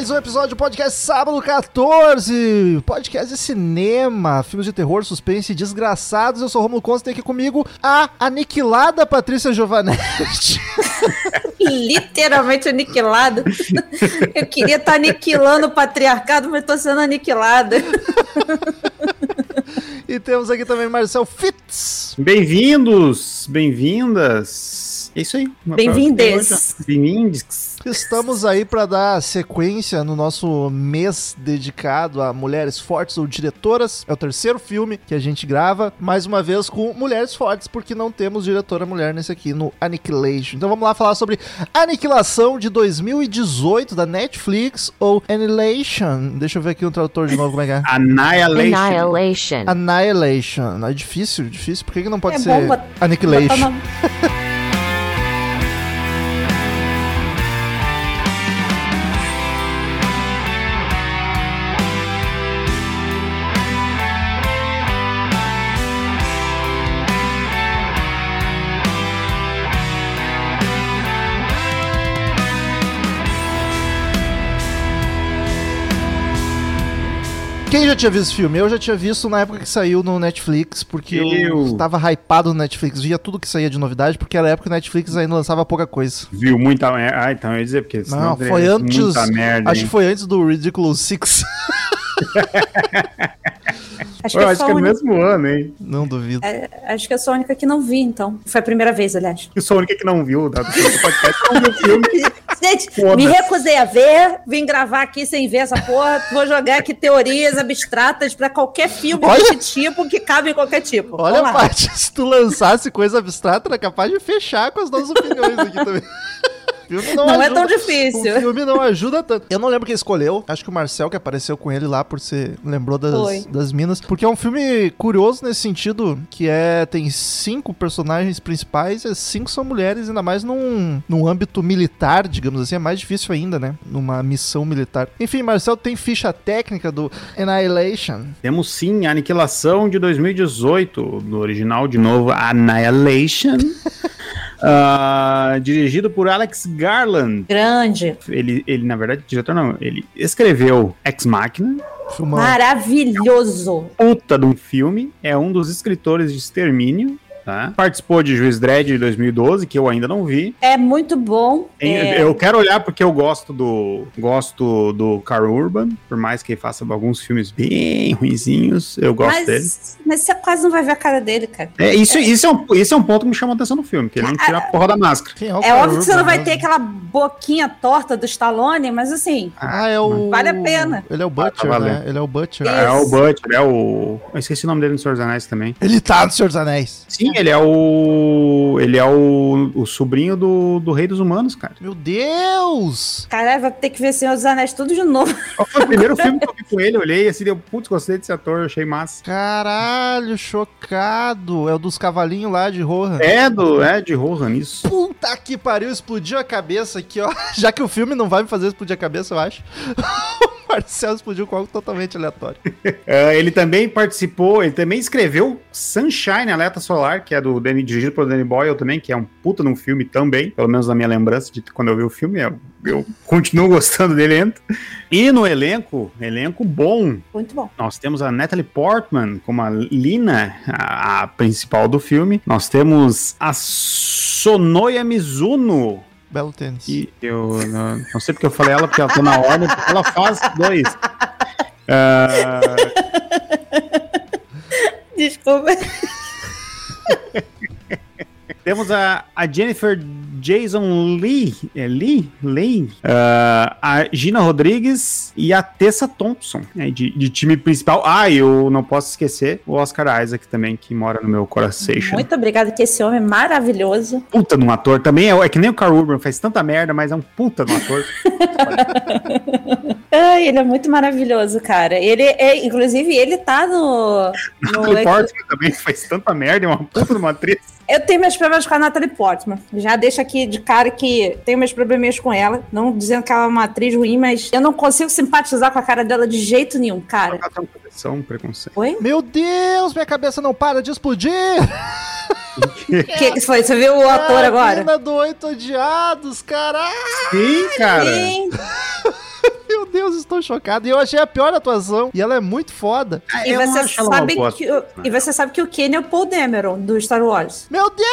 Mais um episódio do podcast Sábado 14, podcast de cinema, filmes de terror, suspense e desgraçados. Eu sou o Romulo Consta, tem aqui comigo a aniquilada Patrícia Giovanetti. Literalmente aniquilado. Eu queria estar aniquilando o patriarcado, mas estou sendo aniquilada. E temos aqui também Marcel Fitz. Bem-vindos, bem-vindas. É isso aí. Bem-vindes. Bem-vindes. Estamos aí para dar sequência no nosso mês dedicado a mulheres fortes ou diretoras. É o terceiro filme que a gente grava, mais uma vez com mulheres fortes, porque não temos diretora mulher nesse aqui no Annihilation. Então vamos lá falar sobre Aniquilação de 2018 da Netflix ou Annihilation. Deixa eu ver aqui o tradutor de novo como é que é. Annihilation. Annihilation. Annihilation. É difícil, difícil. Por que, que não pode É ser Annihilation? Quem já tinha visto esse filme? Eu já tinha visto na época que saiu no Netflix, porque eu, Eu. tava hypado no Netflix, via tudo que saía de novidade, porque era a época que o Netflix ainda lançava pouca coisa. Viu muita merda. Ah, então eu ia dizer, porque senão Não, foi antes. Muita merda. acho que foi antes do Ridiculous Six. Acho que, Eu eu acho que é única, mesmo ano, hein? Não duvido. é, acho que eu sou a única que não vi, então. Foi a primeira vez, aliás. Eu sou a única que não viu, tá? Do podcast, não viu o filme. Gente, me recusei a ver, vim gravar aqui sem ver essa porra. Vou jogar aqui teorias abstratas pra qualquer filme Olha- desse tipo que cabe em qualquer tipo. Olha. Paty, se tu lançasse coisa abstrata, era capaz de fechar com as nossas opiniões aqui também. Filme Não é ajuda- tão difícil. O filme não ajuda tanto. Eu não lembro quem escolheu. Acho que o Marcel que apareceu com ele lá por ser. Lembrou das, Foi. das minas. Porque é um filme curioso nesse sentido. Que é. Tem cinco personagens principais. E cinco são mulheres, ainda mais num, num âmbito militar, digamos assim. É mais difícil ainda, né? Numa missão militar. Enfim, Marcel tem ficha técnica do Annihilation. Temos sim Aniquilação de 2018, no original de novo, Annihilation. Ah, dirigido por Alex Garland. Grande. Ele, ele, na verdade, diretor não, ele escreveu Ex Machina, Filmão. Maravilhoso. puta de um filme, é um dos escritores de Extermínio, tá? Participou de Juiz Dredd de 2012, que eu ainda não vi. É muito bom. Tem- É, Eu quero olhar porque eu gosto do gosto do Carl Urban, por mais que ele faça alguns filmes bem ruinzinhos, eu gosto dele. mas, mas você quase não vai ver a cara dele, cara. É, isso, isso, é um, isso é um ponto que me chamou a atenção no filme, que ele não tira a porra da máscara. É É óbvio que você não Urban vai mesmo? ter aquela boquinha torta do Stallone, mas assim, Ah, é o. Vale a pena. Ele é o Butcher, tá valendo. né? Ele é o Butcher. Isso. É o Butcher, é o. Eu esqueci o nome dele no Senhor dos Anéis também. Ele tá no Senhor dos Anéis. Sim, ele é o. Ele é o, o sobrinho do, do Rei dos Humanos, cara. Meu Deus! caralho, vai ter que ver Senhor dos Anéis tudo de novo. Foi o primeiro filme que eu vi com ele? Eu olhei assim, deu, putz, gostei desse ator, achei massa. Caralho, chocado. É o dos cavalinhos lá de Rohan. É do. É de Rohan, isso. Puta que pariu, explodiu a cabeça aqui, ó. Já que o filme não vai me fazer explodir a cabeça, eu acho. o Marcelo explodiu com algo totalmente aleatório. É, ele também participou, ele também escreveu Sunshine, Alerta Solar, que é do Danny, dirigido pelo Danny Boyle também, que é um puta num filme também, pelo menos na minha lembrança de quando eu vi o filme, eu, eu continuo gostando dele ainda. E no elenco, elenco bom, Muito bom. nós temos a Natalie Portman como a Lina, a, a principal do filme. Nós temos a Sonoya Mizuno, Belo tênis. que eu não, não sei porque eu falei ela, porque ela tá na ordem, porque ela faz dois. Ah, Desculpa. Temos a, a Jennifer Jason Lee, é Lee? Lee? Ah, a Gina Rodrigues e a Tessa Thompson, né, de, de time principal. Ah, eu não posso esquecer o Oscar Isaac também, que mora no meu coração. Muito obrigada, que esse homem é maravilhoso. Puta de um ator. Também é, é que nem o Carl Urban, faz tanta merda, mas é um puta de um ator. Ai, ele é muito maravilhoso, cara. Ele é, inclusive, ele tá no. no Natalie Portman também faz tanta merda, é uma puta de uma atriz. Eu tenho meus problemas com a Natalie Portman. Já deixo aqui de cara que tenho meus probleminhas com ela. Não dizendo que ela é uma atriz ruim, mas eu não consigo simpatizar com a cara dela de jeito nenhum, cara. Proteção, preconceito. Oi? Meu Deus, minha cabeça não para de explodir! O que, que foi? Você viu o ator É a agora? mina do Oito Odiados, caralho! Sim, cara. Sim. Meu Deus, estou chocado. E eu achei a pior atuação. E ela é muito foda. E Eu não você, sabe que o, e você sabe que o Kenny é o Paul Dameron, do Star Wars. Meu Deus!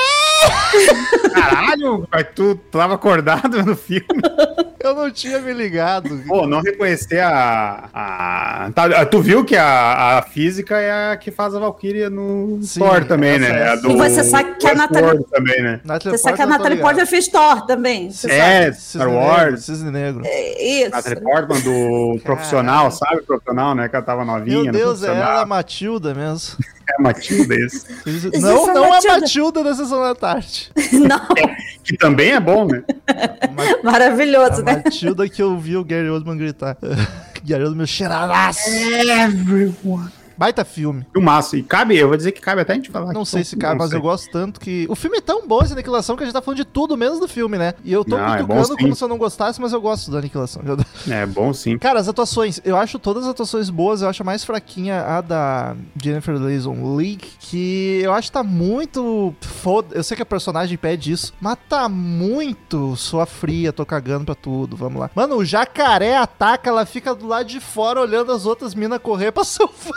Caralho, mas tu tava acordado no filme. Eu não tinha me ligado. Pô, não reconhecer a. a tá, tu viu que a, a física é a que faz a Valkyria no Sim, Thor também, né? é. A do E você sabe que a Natalie- também, né? Natalie Você sabe que a Natalie. Portman fez Thor também. Você É, Cisne Star Wars. Cisne Negro. sabe? Isso. Natalie Portman do profissional, sabe? Profissional, né? Que ela tava novinha. Meu Deus, é ela, a Matilda mesmo. É Matilda esse. Existe não, a não a Matilda. Da Sessão da Tarde. Não, Que também é bom, né? A maravilhoso, né? Matilda que eu vi o Gary Oldman gritar. Gary Oldman cheiradaço. Everyone. Baita filme. Filmaço. E cabe, eu vou dizer que cabe até a gente falar. Não sei se cabe, mas sei. eu gosto tanto que. O filme é tão bom essa aniquilação que a gente tá falando de tudo menos do filme, né? E eu tô Não, é cutucando sim. como se eu não gostasse, mas eu gosto da aniquilação. É bom sim. Cara, as atuações, eu acho todas as atuações boas, eu acho a mais fraquinha a da Jennifer Leison Leigh, que eu acho que tá muito foda. Eu sei que a personagem pede isso, mas tá muito sua fria, tô cagando pra tudo, vamos lá. Mano, o jacaré ataca, ela fica do lado de fora olhando as outras minas correr pra salvar.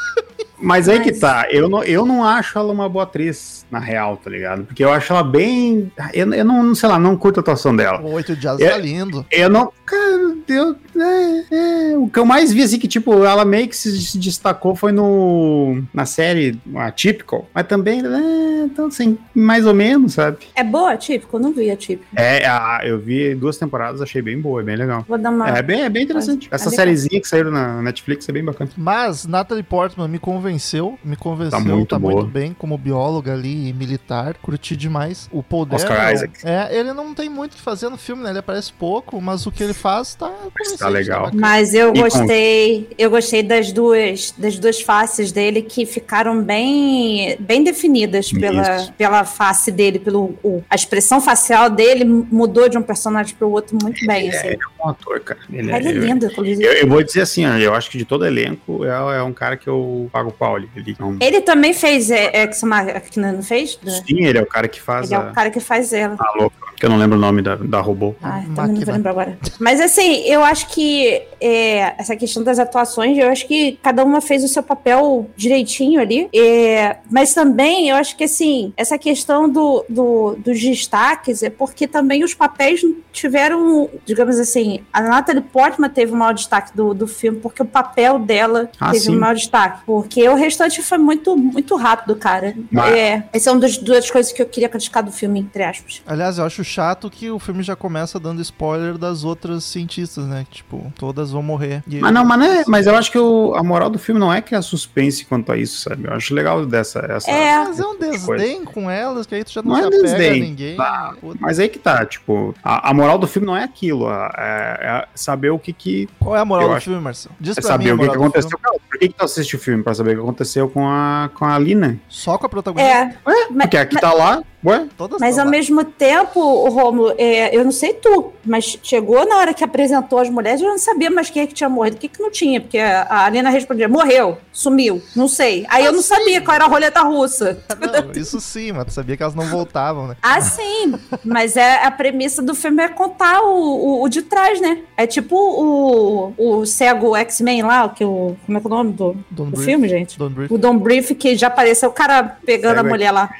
Mas aí Mas- que tá, eu não, eu não acho ela uma boa atriz, na real, tá ligado? Porque eu acho ela bem. Eu, eu não, sei lá, não curto a atuação dela. O oito dias É. tá lindo. Eu não. Cara, Deus. É, é, o que eu mais vi, assim, que, tipo, ela meio que se, destacou foi no. Na série Atypical. Mas também, é, então, assim, mais ou menos, sabe? É boa, típico? Eu não vi a típico. É, a, eu vi duas temporadas, achei bem boa, é bem legal. Vou dar uma. É bem, é bem interessante. Essa legal. sériezinha que saiu na Netflix é bem bacana. Mas Natalie Portman me convenceu, me convenceu, Tá muito boa. muito bem como bióloga ali e militar, curti demais. O Paul Oscar Dameron, Isaac. É, ele não tem muito o que fazer no filme, né? Ele aparece pouco, mas o que ele faz tá convincente, legal. bacana. Mas eu E com- gostei, eu gostei das duas, das duas faces dele que ficaram bem, bem definidas pela, Isso. pela face dele, pelo o- a expressão facial dele mudou de um personagem para o outro muito bem. É, Assim. ele é um bom ator, cara. Ele, Ele é eu- lindo, inclusive. Eu, eu vou dizer assim, ó, eu acho que de todo elenco é, é um cara que eu pago pau. Ele, ele é um- Ele também fez é, Ex Machina, não fez? Sim, ele é o cara que faz Ele é a, o cara que faz ela. a louca, que eu não lembro o nome da, da robô. Ai, também não Máquina. vou lembrar agora. Mas assim, eu acho que é, essa questão das atuações, eu acho que cada uma fez o seu papel direitinho ali. É, mas também eu acho que assim, essa questão do, do- dos destaques é porque também os papéis tiveram, digamos assim, a Natalie Portman teve o maior destaque do, do filme, porque o papel dela Ah, teve sim. o maior destaque. Porque o restante foi muito, muito rápido, cara. Mas- É, essa é uma das duas coisas que eu queria criticar do filme, entre aspas. Aliás, eu acho chato que o filme já começa dando spoiler das outras cientistas, né? Que, tipo, todas vão morrer. E Mas não, mas, não é- mas eu acho que o- a moral do filme não é criar suspense quanto a isso, sabe? Eu acho legal dessa. Essa, É. Mas é um desdém com elas, que aí tu já não, Não se é apega desdém. a ninguém. Tá. Mas aí que tá, tipo, a, a moral do filme não é aquilo, é, é saber o que que. Qual é a moral do acho- filme, Marcelo? Diz É pra mim saber a o que, que aconteceu. Cara, por que, que tu assiste o filme? Pra saber o que aconteceu com a, com a Lina. Só com a protagonista? É, mas, Porque aqui tá lá, ué? Todas mas ao lá. mesmo tempo, o Romulo, é, eu não sei tu, mas chegou na hora que apresentou as mulheres, eu não sabia mais quem é que tinha morrido, o que que não tinha, porque a Alina respondia, morreu, sumiu, não sei. Aí eu não sabia qual era a roleta russa. Não, isso sim, mas tu sabia que elas não voltavam, né? Ah, sim, mas é a premissa do filme é contar o, o, o de trás, né? É tipo o, o cego X-Men lá, que o, como é que é o nome do, do filme, gente? Don't Breathe. O Don Brief, que já apareceu o cara pegando Cego a mulher lá.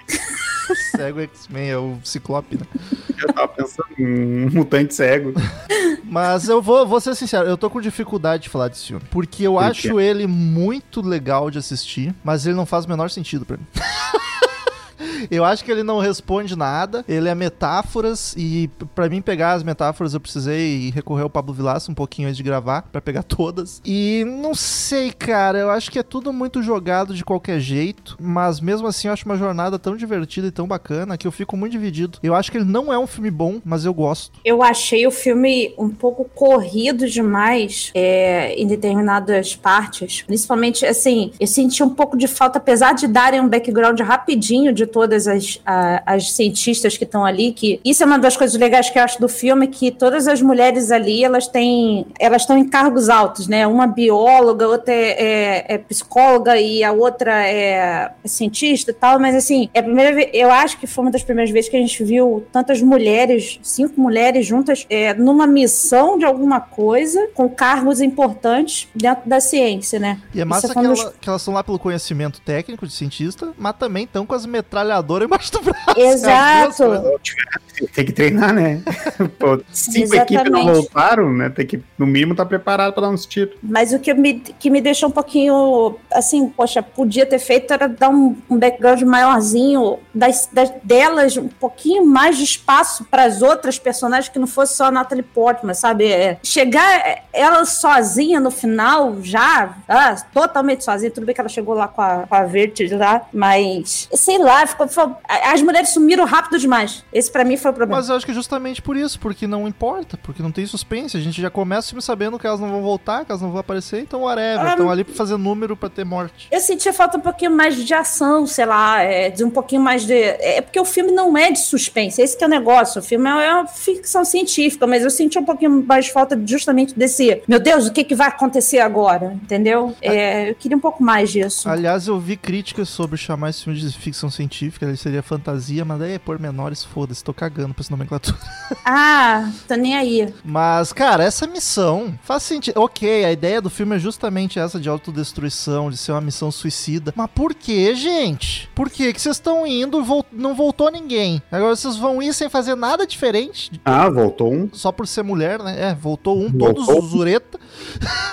Cego X-Men, é o Ciclope, né? Eu tava pensando em um mutante cego. Mas eu vou, vou ser sincero, eu tô com dificuldade de falar desse filme. Porque eu Por acho ele muito legal de assistir, mas ele não faz o menor sentido pra mim. Eu acho que ele não responde nada, ele é metáforas e pra mim pegar as metáforas eu precisei recorrer ao Pablo Vilaça um pouquinho antes de gravar pra pegar todas. E não sei, cara, eu acho que é tudo muito jogado de qualquer jeito, mas mesmo assim eu acho uma jornada tão divertida e tão bacana que eu fico muito dividido. Eu acho que ele não é um filme bom, mas eu gosto. Eu achei o filme um pouco corrido demais é, em determinadas partes. Principalmente, assim, eu senti um pouco de falta, apesar de darem um background rapidinho de todas as, a, as cientistas que estão ali, que isso é uma das coisas legais que eu acho do filme, que todas as mulheres ali, elas têm, elas estão em cargos altos, né? Uma bióloga, outra é, é, é psicóloga e a outra é, é cientista e tal, mas assim, é a primeira vez, eu acho que foi uma das primeiras vezes que a gente viu tantas mulheres, cinco mulheres juntas, é, numa missão de alguma coisa, com cargos importantes dentro da ciência, né? E é massa que, ela, dos... que, elas estão lá pelo conhecimento técnico de cientista, mas também estão com as metralhadoras embaixo do braço. Exato. Tem que treinar, né? Pô, cinco equipes não voltaram, né? Tem que, no mínimo, estar tá preparado para dar uns tiros. Mas o que me, que me deixou um pouquinho assim, poxa, podia ter feito era dar um, um background maiorzinho das, das, delas, um pouquinho mais de espaço para as outras personagens que não fosse só a Natalie Portman, sabe? É, chegar ela sozinha no final, já, ah, totalmente sozinha, tudo bem que ela chegou lá com a, com a Vertige lá, mas sei lá, ficou, ficou, as mulheres sumiram rápido demais. Esse para mim foi o problema. Mas eu acho que é justamente por isso, porque não importa, porque não tem suspense, a gente já começa o filme sabendo que elas não vão voltar, que elas não vão aparecer, então whatever, estão ah, ali pra fazer número pra ter morte. Eu sentia falta um pouquinho mais de ação, sei lá, é, de um pouquinho mais de. É porque o filme não é de suspense, esse que é o negócio. O filme é uma ficção científica, mas eu senti um pouquinho mais de falta justamente desse. Meu Deus, o que, que vai acontecer agora? Entendeu? É, eu queria um pouco mais disso. Aliás, eu vi críticas sobre chamar esse filme de ficção científica, ele seria fantasia, mas daí é por menores, foda-se, tô cagando pra essa nomenclatura. Ah, tô nem aí. Mas, cara, essa missão faz sentido. Ok, a ideia do filme é justamente essa de autodestruição, de ser uma missão suicida. Mas por que, gente? Por que que vocês estão indo e não voltou ninguém? Agora vocês vão ir sem fazer nada diferente? Ah, voltou um. Só por ser mulher, né? É, voltou um, voltou. todos os zureta.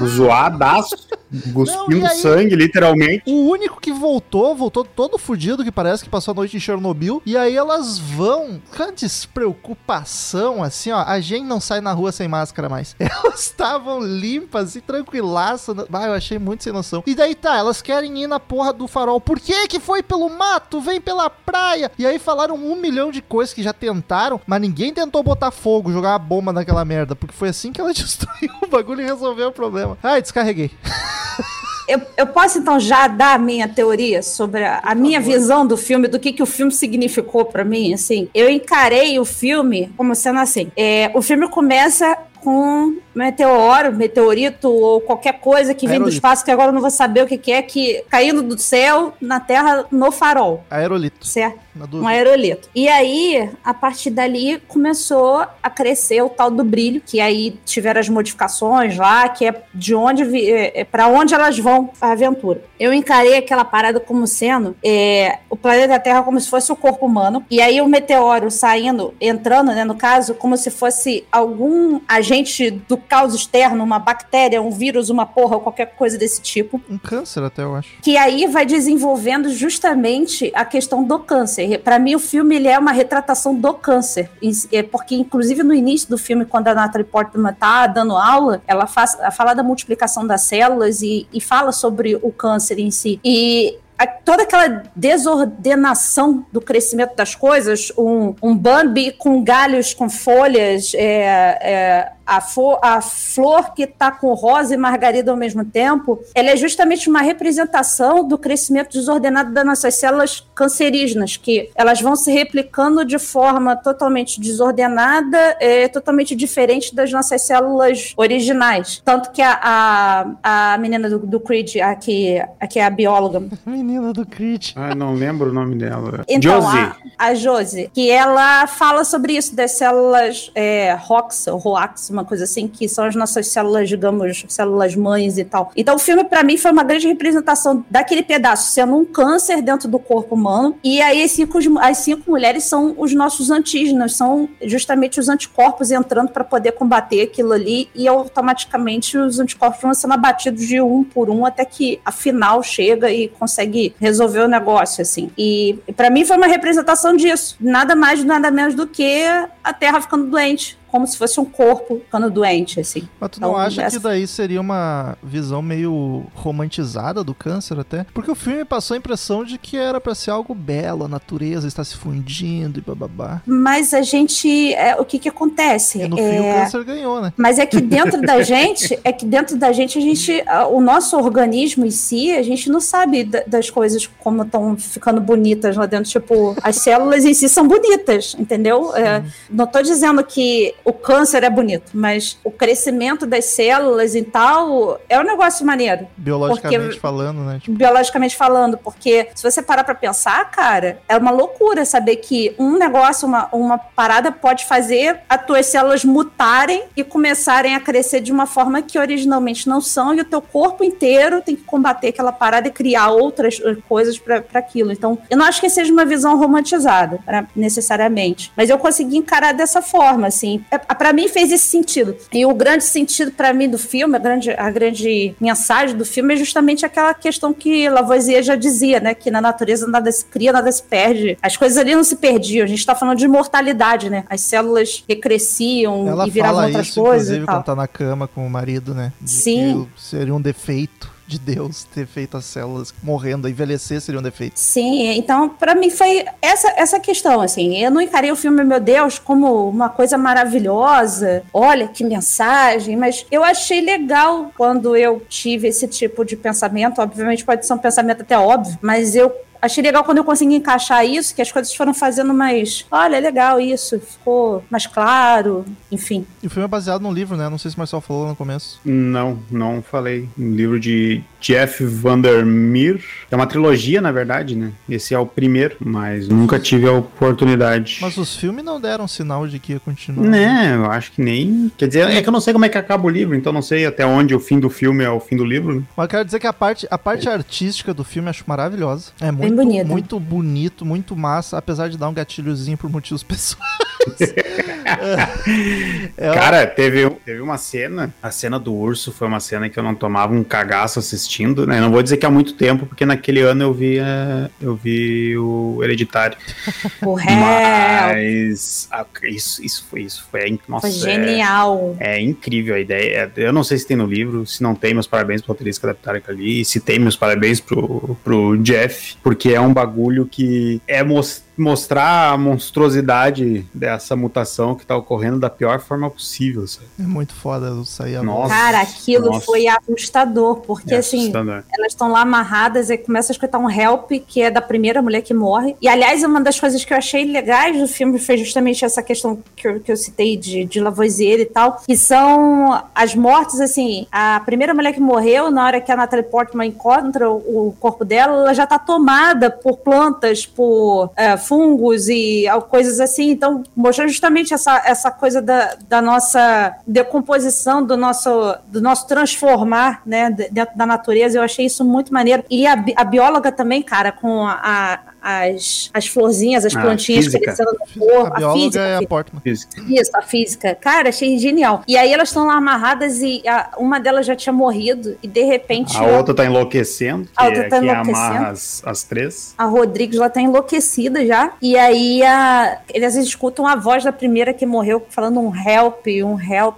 Zoadaço. Cuspindo sangue, literalmente. O único que voltou, voltou todo fudido, que parece que passou a noite em Chernobyl. E aí elas vão, com a despreocupação, assim, ó. A gente não sai na rua sem máscara mais. Elas estavam limpas e tranquilaças. Ah, eu achei muito sem noção. E daí tá, elas querem ir na porra do farol. Por que que foi pelo mato? Vem pela praia. E aí falaram um milhão de coisas que já tentaram, mas ninguém tentou botar fogo, jogar uma bomba naquela merda. Porque foi assim que ela destruiu o bagulho e resolveu o problema. Ai, descarreguei. Eu, eu, posso então já dar a minha teoria sobre a, a minha visão do filme, do que, que o filme significou para mim, assim. Eu encarei o filme como sendo assim. É, o filme começa com meteoro, meteorito ou qualquer coisa que vem do espaço, que agora eu não vou saber o que, que é, que caindo do céu na Terra no farol. Aerolito. Certo? Um aerolito. E aí, a partir dali, começou a crescer o tal do brilho, que aí tiveram as modificações lá, que é de onde, é, é para onde elas vão a aventura. Eu encarei aquela parada como sendo é, o planeta Terra como se fosse o corpo humano, e aí o meteoro saindo, entrando, né, no caso, como se fosse algum agente do caos externo, uma bactéria, um vírus, uma porra, qualquer coisa desse tipo. Um câncer até, eu acho. Que aí vai desenvolvendo justamente a questão do câncer. Para mim, o filme ele é uma retratação do câncer. É porque, inclusive, no início do filme, quando a Natalie Portman tá dando aula, ela faz, fala da multiplicação das células e, e fala sobre o câncer em si. E toda aquela desordenação do crescimento das coisas, um, um Bambi com galhos, com folhas, é, é, a, a flor que está com rosa e margarida ao mesmo tempo, ela é justamente uma representação do crescimento desordenado das nossas células cancerígenas, que elas vão se replicando de forma totalmente desordenada, é, totalmente diferente das nossas células originais. Tanto que a, a, a menina do, do Creed, aqui, aqui é a bióloga. menina do Creed. Ah, não lembro o nome dela. Então, Josie. A, a Josie, que ela fala sobre isso, das células é, ROX, ou ROAX, uma coisa assim, que são as nossas células, digamos, células mães e tal. Então o filme para mim foi uma grande representação daquele pedaço, sendo um câncer dentro do corpo humano. E aí as cinco, as cinco mulheres são os nossos antígenos, são justamente os anticorpos entrando para poder combater aquilo ali e automaticamente os anticorpos vão sendo abatidos de um por um até que a final chega e consegue resolver o negócio assim. E para mim foi uma representação disso, nada mais nada menos do que a Terra ficando doente como se fosse um corpo ficando doente, assim. Mas tu não Então, acha essa- que daí seria uma visão meio romantizada do câncer até? Porque o filme passou a impressão de que era pra ser algo belo, a natureza está se fundindo e bababá. Mas a gente. é, o que que acontece? E no É, fim o câncer ganhou, né? Mas é que dentro da gente, é que dentro da gente, a gente, o nosso organismo em si, a gente não sabe da- das coisas como estão ficando bonitas lá dentro. Tipo, as células em si são bonitas, entendeu? É, não estou dizendo que o câncer é bonito, mas o crescimento das células e tal é um negócio maneiro Biologicamente Porque- falando, né? Tipo, biologicamente falando, porque se você parar pra pensar, cara, é uma loucura saber que um negócio, uma, uma parada pode fazer as tuas células mutarem e começarem a crescer de uma forma que originalmente não são, e o teu corpo inteiro tem que combater aquela parada e criar outras eh, coisas pra pra aquilo. Então, eu não acho que seja uma visão romantizada, pra- necessariamente, mas eu consegui encarar dessa forma, assim. É, Pra mim fez esse sentido. E o grande sentido pra mim do filme, a grande, a grande mensagem do filme é justamente aquela questão que Lavoisier já dizia, né? Que na natureza nada se cria, nada se perde. As coisas ali não se perdiam. A gente tá falando de imortalidade, né? As células recresciam ela e viravam fala outras isso, coisas inclusive, e quando tá na cama com o marido, né? De Sim. seria um defeito de Deus ter feito as células morrendo, envelhecer seria um defeito. Sim, então pra mim foi essa essa questão assim. Eu não encarei o filme meu Deus como uma coisa maravilhosa. Olha que mensagem, mas eu achei legal quando eu tive esse tipo de pensamento. Obviamente pode ser um pensamento até óbvio, mas eu Achei legal quando eu consegui encaixar isso, que as coisas foram fazendo mais. Olha, é legal isso, ficou mais claro, enfim. E o filme é baseado num livro, né? Não sei se o Marcel falou no começo. Não, não falei. Um livro de Jeff Vandermeer. É uma trilogia, na verdade, né? Esse é o primeiro, mas nunca tive a oportunidade. Mas os filmes não deram sinal de que ia continuar. Né, eu acho que nem. Quer dizer, é que eu não sei como é que acaba o livro, então não sei até onde o fim do filme é o fim do livro. né? Mas eu quero dizer que a parte, a parte artística do filme eu acho maravilhosa. É muito, bonita. muito bonito, muito massa, apesar de dar um gatilhozinho por motivos pessoais. É, Cara, teve, teve uma cena, a cena do urso foi uma cena que eu não tomava um cagaço assistindo, né? Não vou dizer que há muito tempo, porque naquele ano eu vi, eh, eu vi o Hereditário. O réu Mas ah, isso, isso foi isso, foi, nossa, foi é- genial. É incrível a ideia. É, Eu não sei se tem no livro. Se não tem, meus parabéns pro roteirista que adaptaram ali. E se tem, meus parabéns pro, pro Jeff. Porque é um bagulho que é mos- mostrar a monstruosidade dessa mutação que tá ocorrendo da pior forma possível. Sabe? é muito foda sair a Nossa. Cara, aquilo nossa. foi assustador, porque É assim, assustador. elas estão lá amarradas e começa a escutar um help, que é da primeira mulher que morre. E, aliás, uma das coisas que eu achei legais do filme foi justamente essa questão que eu, que eu citei de, de Lavoisier e tal, que são as mortes, assim, a primeira mulher que morreu, na hora que a Natalie Portman encontra o, o corpo dela, ela já tá tomada por plantas, por é, fungos e coisas assim. Então, mostrou justamente essa, essa coisa da, da nossa decomposição, do nosso, do nosso transformar, né, de- dentro da natureza. Eu achei isso muito maneiro. E a, a bióloga também, cara, com a- a- as, as florzinhas, as A plantinhas física. crescendo no A corpo, a, bióloga física. é a Portman. Isso, a física. Cara, achei genial. E aí elas estão lá amarradas e a- uma delas já tinha morrido e de repente A outra tá enlouquecendo, que, A outra é, tá que enlouquecendo. amarra as, as três. a Rodrigues lá tá enlouquecida já. E aí a, eles escutam a voz da primeira que morreu falando um help, um help.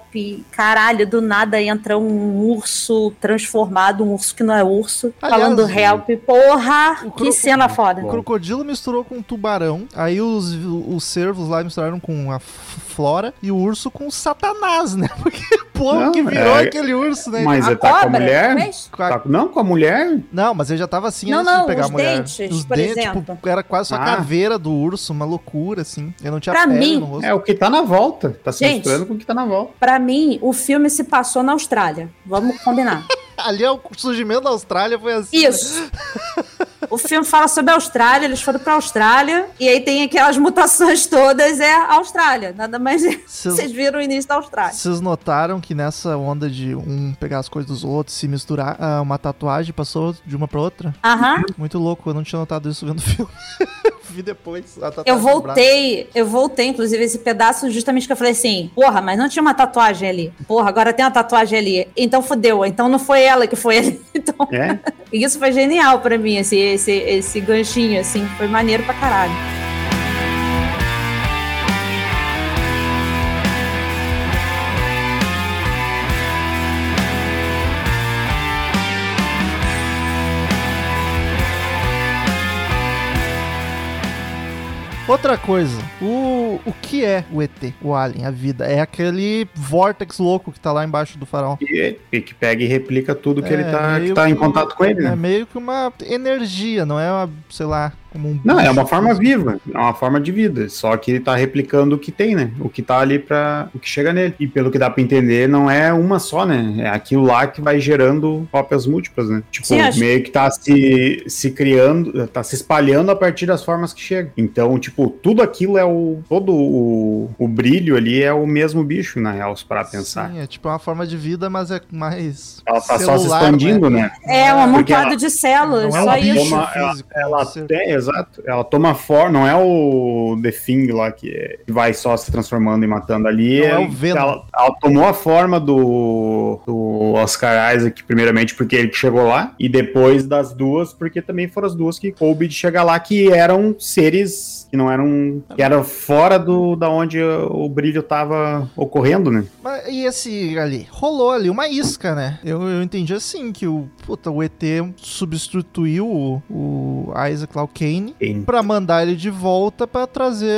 Caralho, do nada entra um urso transformado, um urso que não é urso, Aliás, falando help. Porra, que cena foda. O crocodilo misturou com tubarão, aí os, os cervos lá misturaram com a flora e o urso com o satanás, né? Porque, Não, que virou é- aquele urso, né? Mas A ele tá com a mulher? mas- a- Tá- não, com a mulher? Não, mas ele já tava assim Não, antes não, de pegar os a mulher. dentes, os por dentes, exemplo. tipo, era quase só a Ah. caveira do urso, uma loucura, assim. Ele não tinha Pra pele mim, no rosto. É o que tá na volta. Tá se Gente. misturando com o que tá na volta. Pra mim, o filme se passou na Austrália. Vamos combinar. Ali é o surgimento da Austrália, foi assim. né? O filme fala sobre a Austrália, eles foram pra Austrália, e aí tem aquelas mutações todas, é a Austrália. Nada mais é. Vocês- Vocês viram o início da Austrália. Vocês notaram que nessa onda de um pegar as coisas dos outros, se misturar, ah, uma tatuagem passou de uma pra outra? Aham. Muito louco, eu não tinha notado isso vendo o filme. Vi depois. a tatuagem Eu voltei, eu voltei, inclusive, esse pedaço, justamente que eu falei assim, porra, mas não tinha uma tatuagem ali. Porra, agora tem uma tatuagem ali. Então fudeu. Então não foi ela que foi ali. Então, É? e isso foi genial pra mim, esse, esse, esse ganchinho, assim. Foi maneiro pra caralho. Outra coisa, o, o que é o ET, o Alien, a vida? É aquele vórtex louco que tá lá embaixo do farol. E, e que pega e replica tudo que É, ele tá, que tá em contato com ele, É né? meio que uma energia, não é uma, sei lá, como um. Não, é uma forma físico. viva, é uma forma de vida, só que ele tá replicando o que tem, né? O que tá ali para o que chega nele. E pelo que dá pra entender, não é uma só, né? É aquilo lá que vai gerando cópias múltiplas, né? Tipo, Sim, acho- meio que tá se, se criando, tá se espalhando a partir das formas que chegam. Então, tipo, tudo aquilo é o. Todo o, o brilho ali é o mesmo bicho, na real, se parar pensar. Sim, é tipo uma forma de vida, mas é mais. Ela tá só se celular, expandindo, né? É um Porque amontoado ela- de células, Não é só um isso. bicho Toma- ela- físico, Ela tem, exato. Ela toma forma, não é o The Thing lá que, é- que vai só se transformando e matando ali. Não é o Venom. Ela, ela tomou a forma do, do Oscar Isaac, primeiramente porque ele que chegou lá, e depois das duas, porque também foram as duas que coube de chegar lá, que eram seres que não eram. que eram fora do, da onde o brilho tava ocorrendo, né? Mas, e esse ali? Rolou ali uma isca, né? Eu, eu entendi assim que o, puta, o ET substituiu o, o Isaac o Kane, pra mandar ele de volta pra trazer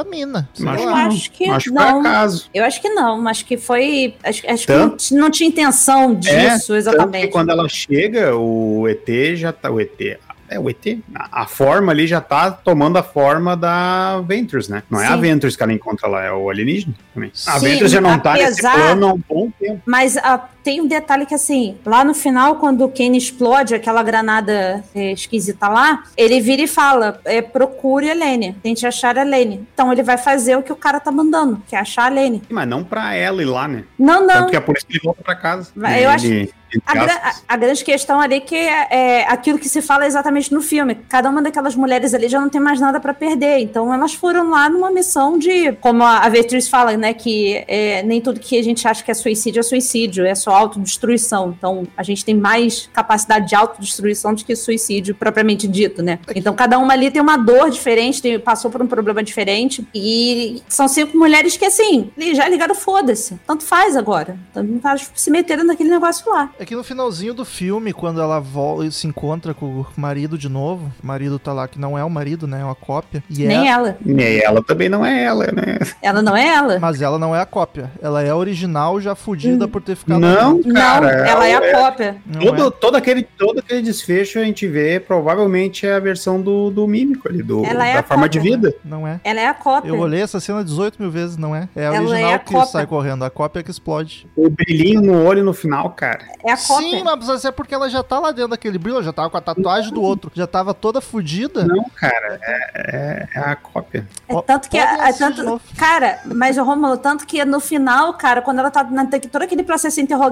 a mina. Sei Acho Eu não. acho que Acho que não. acaso. Eu acho que não, acho que foi. Acho, acho que Tanto- não, t- não tinha intenção disso, É, Tanto que exatamente. quando ela chega, o ET já tá. O ET. É, o ET. A, a forma ali já tá tomando a forma da Ventures, né? Não é a. Ventures que ela encontra lá, é o alienígena também. A Sim, Ventures já não tá nesse apesar- plano há um bom tempo. Mas ah, tem um detalhe que, assim, lá no final, quando o Kane explode aquela granada é, esquisita lá, ele vira e fala: é, procure a Lene, tente achar a Lene. Então ele vai fazer o que o cara tá mandando, que é achar a Lene. Mas não pra ela ir lá, né? Não, não. Tanto que é por isso que ele volta pra casa. Eu acho- Ele- entre A, gra- a- a grande questão ali é que é, é aquilo que se fala exatamente no filme. Cada uma daquelas mulheres ali já não tem mais nada pra perder. Então elas foram lá numa missão de, como a, a Beatriz fala, né, que é, nem tudo que a gente acha que é suicídio é suicídio, é só autodestruição. Então a gente tem mais capacidade de autodestruição do que suicídio propriamente dito, né? Então cada uma ali tem uma dor diferente, tem- passou por um problema diferente. E são cinco mulheres que, assim, já ligaram foda-se. Tanto faz agora. Tanto faz se meteram naquele negócio lá. É que no finalzinho do filme, quando ela volta, se encontra com o marido de novo, o marido tá lá que não é o marido, né? É uma cópia. E Nem é, ela. E ela também não é ela, né? Ela não é ela. Mas ela não é a cópia. Ela é a original, já fudida por ter ficado. Não, junto. cara. não, ela é a é- cópia. Não Todo, é. todo, aquele, todo aquele desfecho a gente vê, provavelmente é a versão do, do mímico ali, do, Ela é da a forma de cópia. vida. Não é. Ela é a cópia. Eu olhei essa cena 18 mil vezes, não é? É a Ela original é a que cópia. sai correndo, a cópia que explode. O brilhinho no olho no final, cara. É a cópia. Sim, mas é porque ela já tá lá dentro daquele brilho, ela já tava com a tatuagem do outro, já tava toda fudida. Não, cara, é, é, é a cópia. É tanto que. É, de tanto, cara, mas o Romulo, tanto que no final, cara, quando ela tá na, todo aquele processo interrogatório,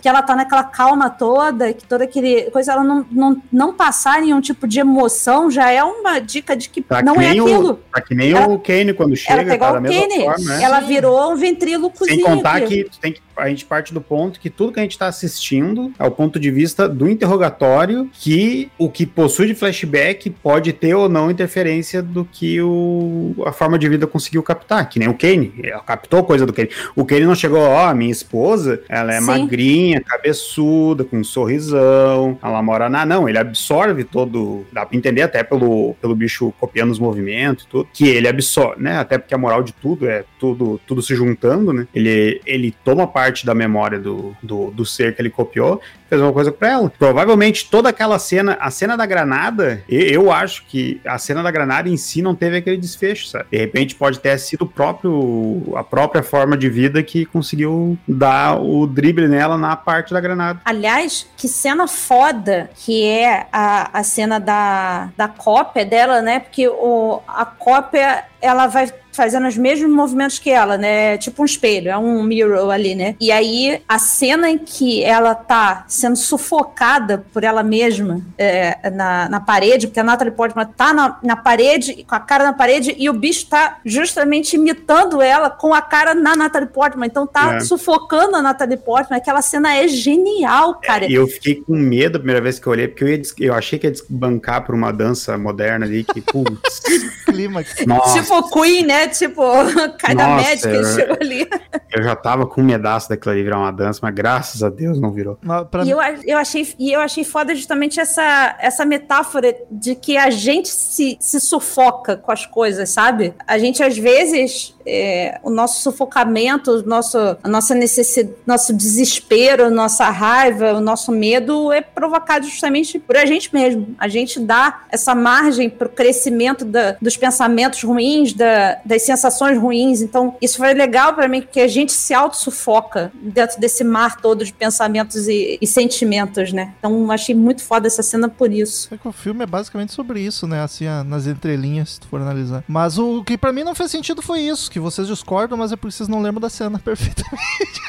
que ela tá naquela calma toda, que toda aquele coisa, ela não, não, não passar nenhum tipo de emoção, já é uma dica de que Tá não que é aquilo. O, tá que nem Ela- o Kane quando ela chega, pegou tá da o mesma Kenny, forma, né? ela virou um ventrílocozinho. Sem contar que tu tem que, a gente parte do ponto que tudo que a gente tá assistindo é o ponto de vista do interrogatório, que o que possui de flashback pode ter ou não interferência do que o, a forma de vida conseguiu captar, que nem o Kane, ela captou coisa do Kane. O Kane não chegou, ó, minha esposa, ela é Sim. magrinha, cabeçuda, com um sorrisão, ela mora na... Não, ele absorve todo, dá pra entender até pelo, pelo bicho copiando os movimentos e tudo, que ele absorve, né, até porque a moral de tudo é tudo, tudo se juntando, né, ele, ele toma parte da memória do, do, do ser que ele copiou, fez uma coisa pra ela. Provavelmente toda aquela cena, a cena da granada, eu acho que a cena da granada em si não teve aquele desfecho, sabe? De repente pode ter sido próprio, a própria forma de vida que conseguiu dar o drible nela na parte da granada. Aliás, que cena foda que é a, a cena da, da cópia dela, né? Porque o, a cópia ela vai fazendo os mesmos movimentos que ela, né? Tipo um espelho, é um mirror ali, né? E aí, a cena em que ela tá sendo sufocada por ela mesma é, na, na parede, porque a Natalie Portman tá na, na parede, com a cara na parede, e o bicho tá justamente imitando ela com a cara na Natalie Portman. Então tá É. sufocando a Natalie Portman. Aquela cena é genial, cara. E eu fiquei com medo a primeira vez que eu olhei, porque eu, ia eu achei que ia desbancar por uma dança moderna ali, que, putz, Clímax. nossa, Tipo Queen, né? Tipo, cai da médica, é- ele chegou ali. eu já tava com um medaço daquilo ali virar uma dança, mas graças a Deus não virou. Mas pra E mim, eu, eu, achei, e eu achei foda justamente essa, essa metáfora de que a gente se, se sufoca com as coisas, sabe? A gente, às vezes, é, o nosso sufocamento, o nosso, a nossa necessidade, nosso desespero, nossa raiva, o nosso medo é provocado justamente por a gente mesmo. A gente dá essa margem para o crescimento da- dos pensamentos ruins, da- das sensações ruins. Então, isso foi legal para mim, porque a gente se auto-sufoca dentro desse mar todo de pensamentos e, e sentimentos, né? Então, achei muito foda essa cena por isso. É que o filme é basicamente sobre isso, né? Assim, nas entrelinhas, se tu for analisar. Mas o que pra mim não fez sentido foi isso, que vocês discordam, mas é porque vocês não lembram da cena perfeitamente.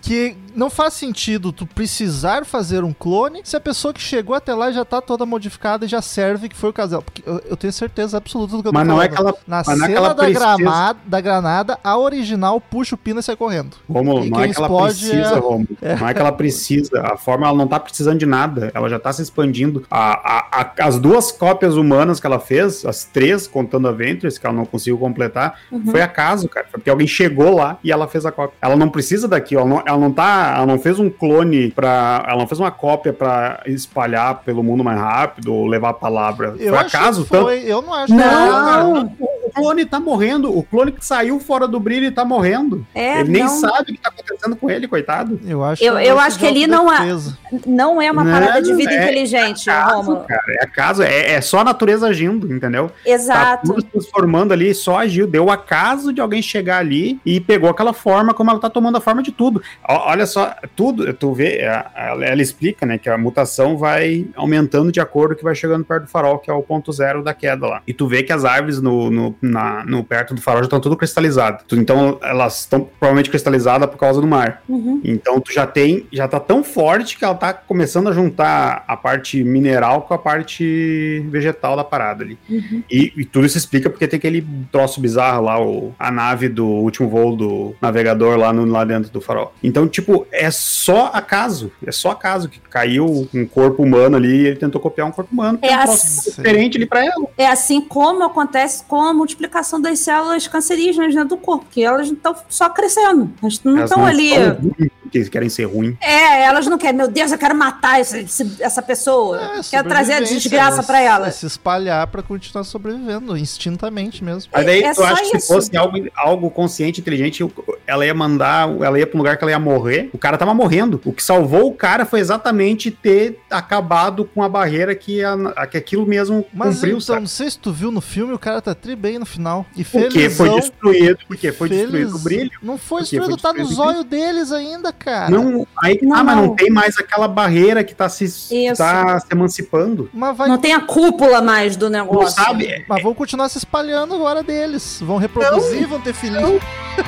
que não faz sentido tu precisar fazer um clone se a pessoa que chegou até lá já tá toda modificada e já serve que foi o casal. Porque eu, eu tenho certeza absoluta do que eu tô Mas não é falando. aquela. Na mas não é cena aquela da, precisa- gramada, da granada, a original puxa o pino e sai correndo. Romulo, não é que ela precisa, é- Romulo. Não é que ela precisa. A forma ela não tá precisando de nada. Ela já tá se expandindo. A, a- a- as duas cópias humanas que ela fez, as três, contando a Ventress, que ela não conseguiu completar, Uhum. foi acaso, cara. Foi porque alguém chegou lá e ela fez a cópia. Ela não precisa daquilo. Ela não, ela não tá. Ela não fez um clone pra. Ela não fez uma cópia pra espalhar pelo mundo mais rápido ou levar a palavra. Eu foi acho acaso, que tanto. foi, eu não acho que Não. foi. Clone tá morrendo. O clone que saiu fora do brilho tá morrendo. É, ele nem não, sabe o que tá acontecendo com ele, coitado. Eu acho Eu- é eu acho que ali não há- autodefesa. não é uma Não, parada de vida é inteligente, Acaso, Romulo. cara, é acaso, é, é só a natureza agindo, entendeu? Tá Exato. tudo se transformando ali, só agiu. Deu o acaso de alguém chegar ali e pegou aquela forma como ela tá tomando a forma de tudo. Olha só, tudo, tu vê, a- ela, ela explica, né, que a mutação vai aumentando de acordo que vai chegando perto do farol, que é o ponto zero da queda lá. E tu vê que as árvores no, no, na- no perto do farol já estão tudo cristalizadas. Tu- Então elas estão provavelmente cristalizadas por causa do mar. Uhum. Então tu já tem, já tá tão forte que ela tá começando a juntar a parte mineral com a parte vegetal da parada ali. Uhum. E, e tudo isso explica porque tem aquele troço bizarro lá, o, a nave do último voo do navegador lá, no, lá dentro do farol. Então, tipo, é só acaso. É só acaso que caiu um corpo humano ali e ele tentou copiar um corpo humano. É um troço assim. diferente ali pra ela. É assim como acontece com a multiplicação das células cancerígenas dentro do corpo, que elas estão só crescendo. Elas não Elas estão ali. ruins porque querem ser ruins. É, elas não querem, meu Deus, eu quero matar esse- esse- essa pessoa. É, quero trazer a desgraça é- pra ela. É se espalhar pra continuar sobrevivendo, instintamente mesmo. Aí daí É tu acha só que se isso. fosse algo, algo consciente, inteligente, ela ia mandar, ela ia pra um lugar que ela ia morrer. O cara tava morrendo. O que salvou o cara foi exatamente ter acabado com a barreira que, a, que aquilo mesmo Mas cumpriu, então, sabe? não sei se tu viu no filme, o cara tá tri bem no final. E Porque felizão, foi destruído, porque foi feliz- destruído o brilho. Não foi Porque destruído, foi tá no destruído zóio deles ainda, cara. Não, aí, Não, ah, mas não não. tem mais aquela barreira que tá se, Isso. tá se emancipando. Mas vai Não tem a cúpula mais do Não negócio. sabe? Mas vão continuar se espalhando agora deles. Vão reproduzir, vão ter filhinho.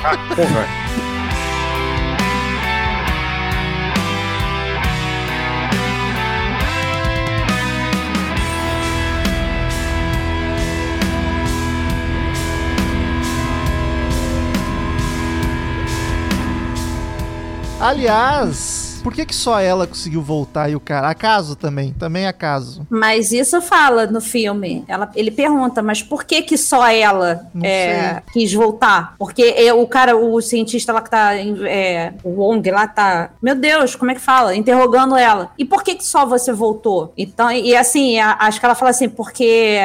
Ah, porra. Aliás, por que, que só ela conseguiu voltar e o cara? Acaso também, também acaso. Mas isso fala no filme. Ela, ele pergunta, mas por que que só ela é, quis voltar? Porque é, o cara, o cientista lá que tá, é, o Wong lá tá, meu Deus, como é que fala? Interrogando ela. E por que que só você voltou? Então, e, e assim, a- acho que ela fala assim, porque...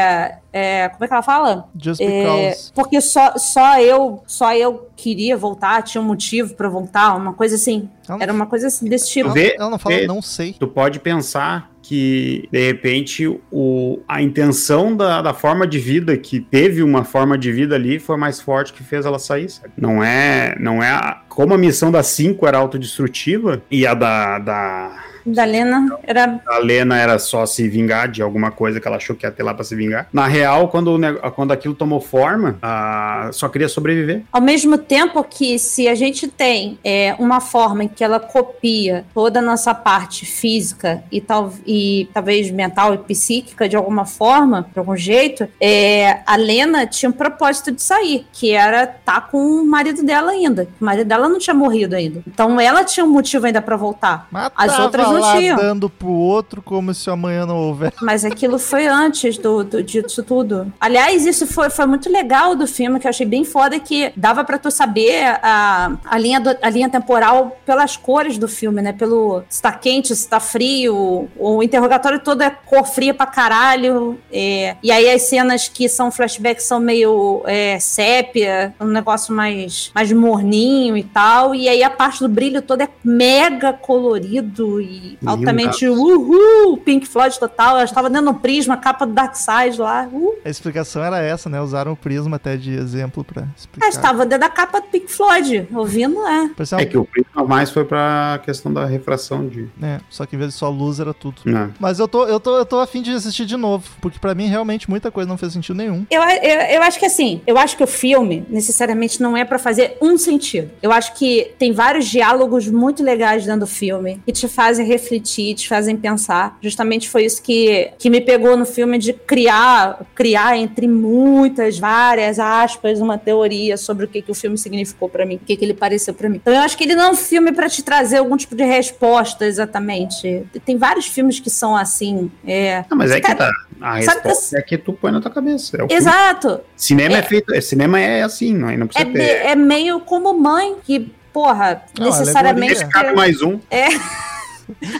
é, como é que ela fala? Just É, because. porque só, só eu só eu queria voltar, tinha um motivo pra voltar, uma coisa assim. Não- Era uma coisa assim, desse tipo. Ela, vê- ela não fala, vê- não sei. Tu pode pensar que, de repente, o, a intenção da, da forma de vida, que teve uma forma de vida ali, foi mais forte que fez ela sair, sabe? Não é. Não é a, como a missão da 5 era autodestrutiva e a da, da da Lena era. A Lena era só se vingar de alguma coisa que ela achou que ia ter lá pra se vingar. Na real, quando, quando aquilo tomou forma, a... só queria sobreviver. Ao mesmo tempo que se a gente tem é, uma forma em que ela copia toda a nossa parte física e, tal, e talvez mental e psíquica de alguma forma, de algum jeito, é, a Lena tinha um propósito de sair, que era estar tá com o marido dela ainda. O marido dela não tinha morrido ainda. Então ela tinha um motivo ainda para voltar. Matava As outras não lá tinham. dando pro outro como se amanhã não houver. Mas aquilo foi antes do, do, disso tudo. Aliás, isso foi, foi muito legal do filme, que eu achei bem foda, que dava para tu saber a, a, linha do, a linha temporal pelas cores do filme, né? Pelo se tá quente, se tá frio. O interrogatório todo é cor fria pra caralho. É, e aí as cenas que são flashbacks são meio é, sépia, um negócio mais, mais morninho e tal. E aí a parte do brilho todo é mega colorido e altamente uhul, Pink Floyd total. Eu estava dentro do prisma, capa do Dark Side lá. Uh. A explicação era essa, né? Usaram o prisma até de exemplo pra explicar. Eu estava dentro da capa do Pink Floyd, ouvindo, é. É que o prisma mais foi pra questão da refração de. É, só que em vez de só luz era tudo. É. Mas eu tô, eu, tô, eu tô afim de assistir de novo, porque pra mim realmente muita coisa não fez sentido nenhum. Eu, eu, eu acho que assim, eu acho que o filme necessariamente não é para fazer um sentido. Eu acho que tem vários diálogos muito legais dentro do filme que te fazem refletir, te fazem pensar. Justamente foi isso que, que me pegou no filme de criar, criar entre muitas, várias aspas, uma teoria sobre o que, que o filme significou para mim, o que, que ele pareceu para mim. Então eu acho que ele não é um filme para te trazer algum tipo de resposta exatamente. Tem vários filmes que são assim. É... Não, mas é que tá. A resposta é que tu põe na tua cabeça. É Exato. Filme. Cinema é... é feito. Cinema é assim, não, não precisa é, ter. é meio como mãe que porra, não, necessariamente. Esse mais um. É.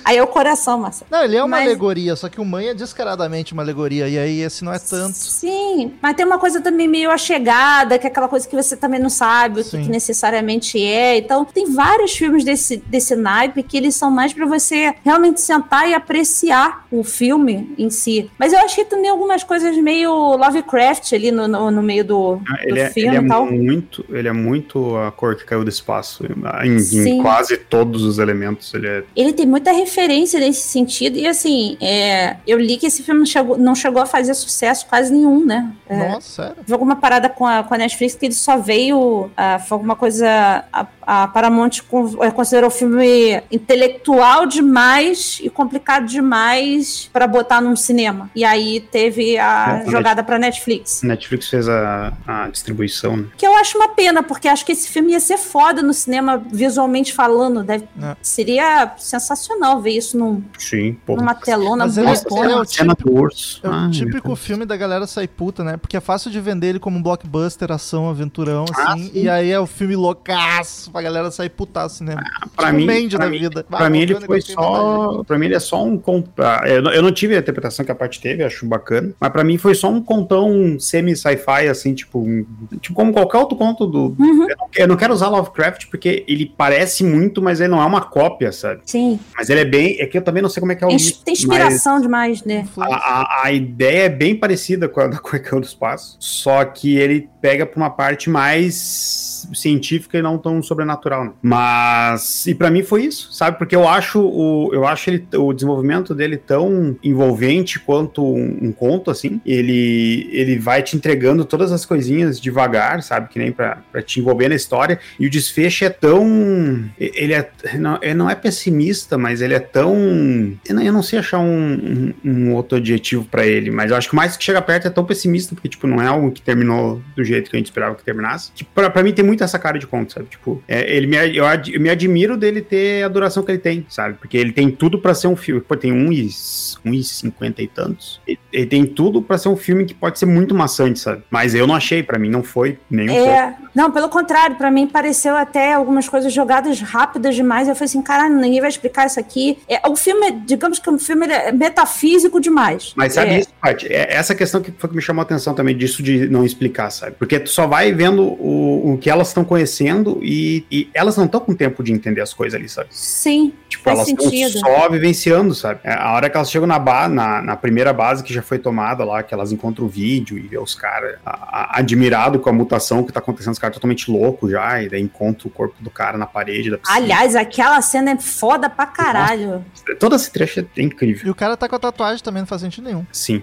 Aí é o coração, Marcelo. Não, ele é uma mas... alegoria, só que o mãe é descaradamente uma alegoria, e aí esse não é tanto. Sim, mas tem uma coisa também meio achegada, que é aquela coisa que você também não sabe o que, que, necessariamente é. Então, tem vários filmes desse, desse naipe que eles são mais para você realmente sentar e apreciar o filme em si. Mas eu achei também algumas coisas meio Lovecraft ali no, no, no meio do, ah, do é, filme ele é tal. Muito, ele é muito a cor que caiu do espaço, em, em quase todos os elementos. Ele, é... ele tem muito muita referência nesse sentido. E assim, é, eu li que esse filme não chegou, não chegou a fazer sucesso quase nenhum, né? É, Nossa, sério? Vi alguma parada com a, com a Netflix que ele só veio. Uh, foi alguma coisa. A, a Paramount é, considerou o filme intelectual demais e complicado demais para botar num cinema. E aí teve a é, jogada para Netflix. Netflix fez a, a distribuição. Né? Que eu acho uma pena, porque acho que esse filme ia ser foda no cinema, visualmente falando. Deve, é. Seria sensacional ver isso num, Sim, numa telona Mas ele, é o típico, é o ah, típico filme da galera sair puta, né? Porque é fácil de vender ele como um blockbuster, ação, aventurão, ah, assim. e aí é o filme loucaço pra galera sair putaço cinema. Ah, pra tipo mim, Mandy pra, mim, vida. pra ah, mim ele foi só. Pra mim ele é só um. Ah, eu, eu não tive a interpretação que a parte teve, acho bacana. Mas pra mim foi só um contão semi-sci-fi, assim, tipo. Um, tipo, como qualquer outro conto do. Uhum. Eu, não, eu não quero usar Lovecraft porque ele parece muito, mas ele não é uma cópia, sabe? Sim. Mas ele é bem. É que eu também não sei como é que é o. Tem, tem inspiração demais, né? A, a, a, ideia é bem parecida com a da Cuecão do Espaço, só que ele pega pra uma parte mais científica e não tão sobrenatural. Né? Mas. E para mim foi isso, sabe? Porque eu acho o, eu acho ele, o desenvolvimento dele tão envolvente quanto um, um conto, assim. Ele, ele vai te entregando todas as coisinhas devagar, sabe? Que nem pra te envolver na história. E o desfecho é tão. Ele é. Não, ele não é pessimista, mas ele é tão. Eu não, eu não sei achar um, um, um outro adjetivo para ele, mas eu acho que mais que chega perto é tão pessimista, porque, tipo, não é algo que terminou do jeito que a gente esperava que terminasse. Que pra mim tem muito essa cara de conto, sabe? Tipo, é, ele me, eu, eu, me admiro dele ter a duração que ele tem, sabe? Porque ele tem tudo para ser um filme. Pô, tem um e, um e cinquenta e tantos. Ele, ele tem tudo para ser um filme que pode ser muito maçante, sabe? Mas eu não achei, para mim não foi nenhum. É, pouco. não, pelo contrário, para mim pareceu até algumas coisas jogadas rápidas demais. Eu falei assim, caralho, ninguém vai explicar isso aqui. É, o filme, digamos que o filme é metafísico demais. Mas sabe é. isso parte. É essa questão que foi que me chamou a atenção também, disso de não explicar, sabe? Porque tu só vai vendo o, o que elas estão conhecendo e, e elas não estão com tempo de entender as coisas ali, sabe? Sim. Tipo, Faz elas estão sentido. só vivenciando, sabe? É, A hora que elas chegam na, ba na, na primeira base que já foi tomada lá, que elas encontram o vídeo e vê os caras admirados com a mutação que tá acontecendo, os caras totalmente loucos já, e daí encontra o corpo do cara na parede da piscina. Aliás, aquela cena é foda pra caralho. Todo esse trecho é incrível. E o cara tá com a tatuagem também, não faz sentido nenhum. Sim.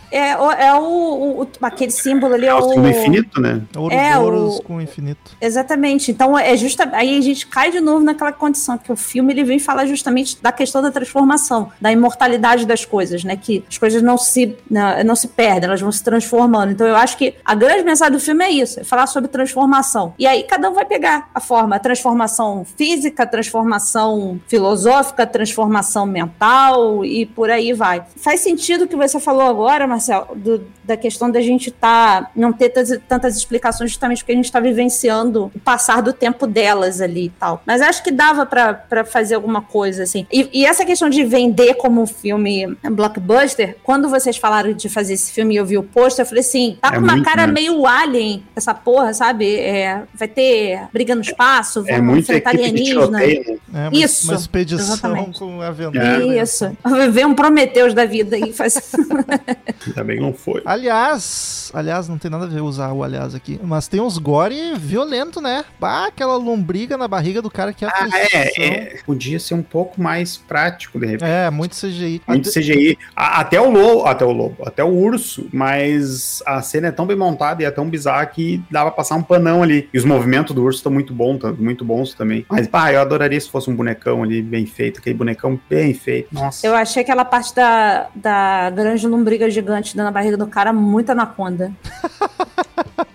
É, o- é o, o- aquele símbolo ali. É É o símbolo infinito, né? Ouroboros o- com infinito. Exatamente. Então é justa aí a gente cai de novo naquela condição que o filme ele vem falar justamente da questão da transformação, da imortalidade das coisas, né? Que as coisas não se não, não se perdem, elas vão se transformando. Então eu acho que a grande mensagem do filme é isso, é falar sobre transformação. E aí cada um vai pegar a forma, a transformação física, a transformação filosófica, a transformação mental e por aí vai. Faz sentido o que você falou agora, Marcelo, do- da questão da gente tá não ter tantas, tantas explicações justamente porque a gente está vivenciando o passar do tempo delas ali e tal. Mas acho que dava pra pra fazer alguma coisa assim. E, e essa questão de vender como um filme blockbuster, quando vocês falaram de fazer esse filme e eu vi o pôster, eu falei assim, tá É com uma muito, cara né? meio alien essa porra, sabe? É, vai ter briga no espaço, É vamos muito enfrentar alienígena. tiroteio, né? É, uma, Isso, uma expedição exatamente. com aventura. Isso. Vê um Prometeus da vida e faz. Ainda bem que não foi. Aliás, aliás, não tem nada a ver usar o aliás aqui, mas tem uns gore violento, né? Bah, aquela lombriga na barriga do cara que é Ah, é, é. Podia ser um pouco mais prático, de repente. É, muito CGI. Muito CGI. A- Até o lobo, até o lobo, até o urso, mas a cena é tão bem montada e é tão bizarra que dava pra passar um panão ali. E os movimentos do urso estão muito bons, muito bons também. Mas, pá, eu adoraria se fosse um bonecão ali bem feito, aquele bonecão bem feito. Nossa. Eu achei aquela parte da, da grande lombriga gigante dando na barriga do cara muito anaconda.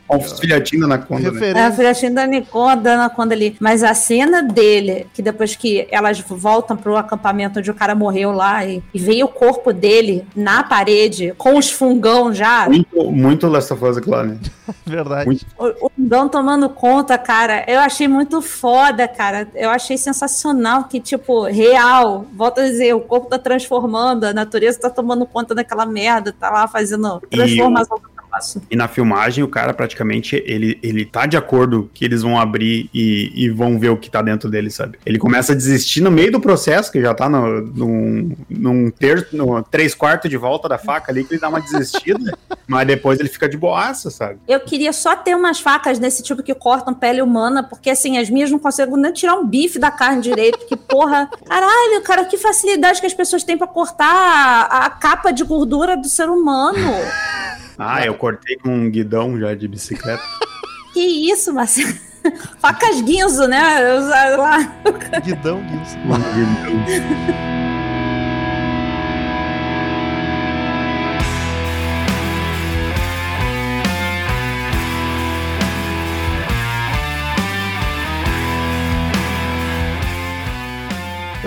Olha os filhotinhos na conta, né? É, a Referência. filhotinha da Anaconda, da Anaconda ali. Mas a cena dele, que depois que elas voltam pro acampamento onde o cara morreu lá e, e veio o corpo dele na parede, com os fungão já, Muito, muito Last of Us, claro, né? Verdade. Muito. o, o fungão tomando conta, cara. Eu achei muito foda, cara. Eu achei sensacional que, tipo, real. Volto a dizer, o corpo tá transformando, a natureza tá tomando conta daquela merda, tá lá fazendo transformação do E na filmagem, o cara praticamente, ele, ele tá de acordo que eles vão abrir e, e vão ver o que tá dentro dele, sabe? Ele começa a desistir no meio do processo, que já tá no, num, num terço, no três quartos de volta da faca ali, que ele dá uma desistida, mas depois ele fica de boaça, sabe? Eu queria só ter umas facas desse tipo que cortam pele humana, porque assim, as minhas não conseguem nem tirar um bife da carne direito, que porra. Caralho, cara, que facilidade que as pessoas têm pra cortar a, a capa de gordura do ser humano. Ah, eu cortei com um guidão já de bicicleta. Que isso, Marcelo? Facas guinzo, né? Eu, lá. Guidão. Um guidão.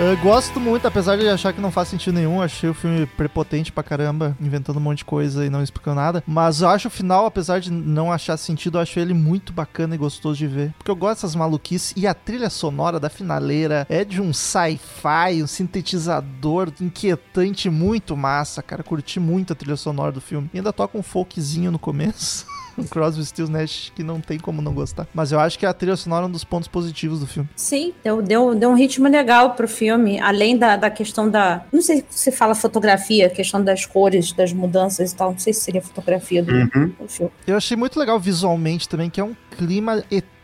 Eu gosto muito, apesar de achar que não faz sentido nenhum, achei o filme prepotente pra caramba, inventando um monte de coisa e não explicando nada. Mas eu acho o final, apesar de não achar sentido, eu acho ele muito bacana e gostoso de ver. Porque eu gosto dessas maluquices e a trilha sonora da finaleira é de um sci-fi, um sintetizador inquietante muito massa, cara. Curti muito a trilha sonora do filme. E ainda toca um folkzinho no começo. Um Crosby, Stills, Nash que não tem como não gostar. Mas eu acho que a trilha sonora é um dos pontos positivos do filme. Sim, deu, deu, deu um ritmo legal pro filme, além da, da questão da. Não sei se se fala fotografia, questão das cores, das mudanças e tal. Não sei se seria fotografia do, Uhum. do filme. Eu achei muito legal visualmente também, que é um clima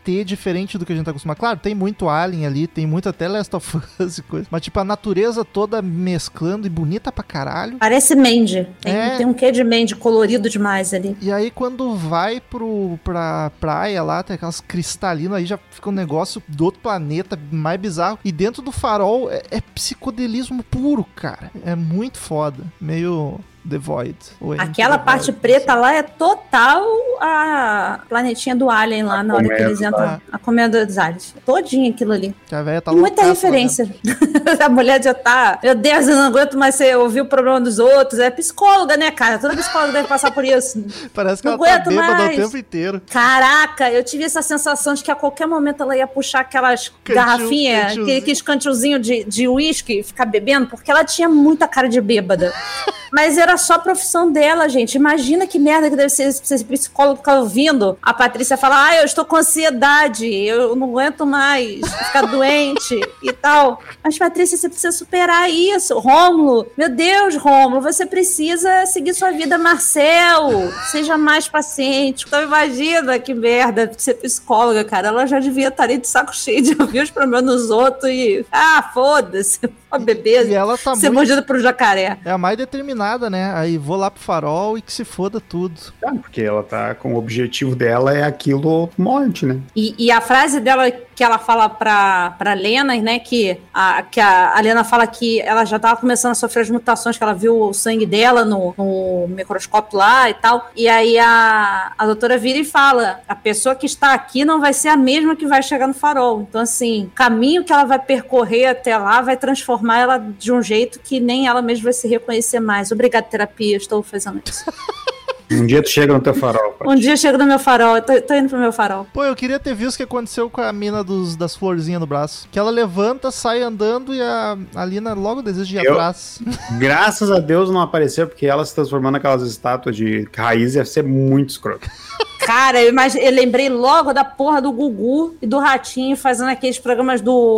ET diferente do que a gente tá acostumado. Claro, tem muito Alien ali, tem muito até Last of Us e coisa. Mas, tipo, a natureza toda mesclando e bonita pra caralho. Parece Mandy. Tem, É. tem um quê de Mandy colorido demais ali. E aí, quando vai pro, pra praia lá, tem aquelas cristalinas, aí já fica um negócio do outro planeta, mais bizarro. E dentro do farol é, é psicodelismo puro, cara. É muito foda. Meio The Void. Aquela the parte Void, preta lá é total a planetinha do Alien lá na hora que eles entram. A comenda dos aliens. Todinho aquilo ali. Que a véia tá muita lá referência. a mulher já tá. Meu Deus, eu não aguento mais você ouvir o problema dos outros. É psicóloga, né, cara? Toda psicóloga deve passar por isso. Parece que Não ela tá aguento bêbada o mais. tempo inteiro. Caraca, eu tive essa sensação de que a qualquer momento ela ia puxar aquelas Cantil- garrafinhas, aquele- aqueles cantilzinhos de de uísque e ficar bebendo, porque ela tinha muita cara de bêbada. Mas era só a profissão dela, gente. Imagina que merda que deve ser esse psicólogo ficar ouvindo a Patrícia falar: ah, eu estou com ansiedade, eu não aguento mais ficar doente e tal. Mas, Patrícia, você precisa superar isso. Rômulo, meu Deus, Rômulo, você precisa seguir sua vida, Marcel. Seja mais paciente. Então, imagina que merda ser psicóloga, cara. Ela já devia estar ali de saco cheio de ouvir os problemas dos outros e. Ah, foda-se. Ó, bebê. E ela tá ser muito- mordida por um jacaré. É a mais determinada, né? Aí vou lá pro farol e que se foda tudo. Ah, porque ela tá com o objetivo dela é aquilo morte, né? E, e a frase dela que ela fala pra, pra Lena, né? Que a, que a, a Lena fala que ela já tava começando a sofrer as mutações, que ela viu o sangue dela no, no microscópio lá e tal. E aí a, a doutora vira e fala: a pessoa que está aqui não vai ser a mesma que vai chegar no farol. Então, assim, o caminho que ela vai percorrer até lá vai transformar ela de um jeito que nem ela mesma vai se reconhecer mais. Obrigada, terapia, estou fazendo isso. Um dia tu chega no teu farol. Um dia eu chego no meu farol, eu tô, tô indo pro meu farol. Pô, eu queria ter visto o que aconteceu com a mina dos, das florzinhas no braço. Que ela levanta, sai andando e a, a Lina logo deseja ir Eu- atrás. Graças a Deus não apareceu, porque ela se transformando naquelas estátuas de raiz ia ser muito escroto. Cara, eu, eu lembrei logo da porra do Gugu e do Ratinho fazendo aqueles programas do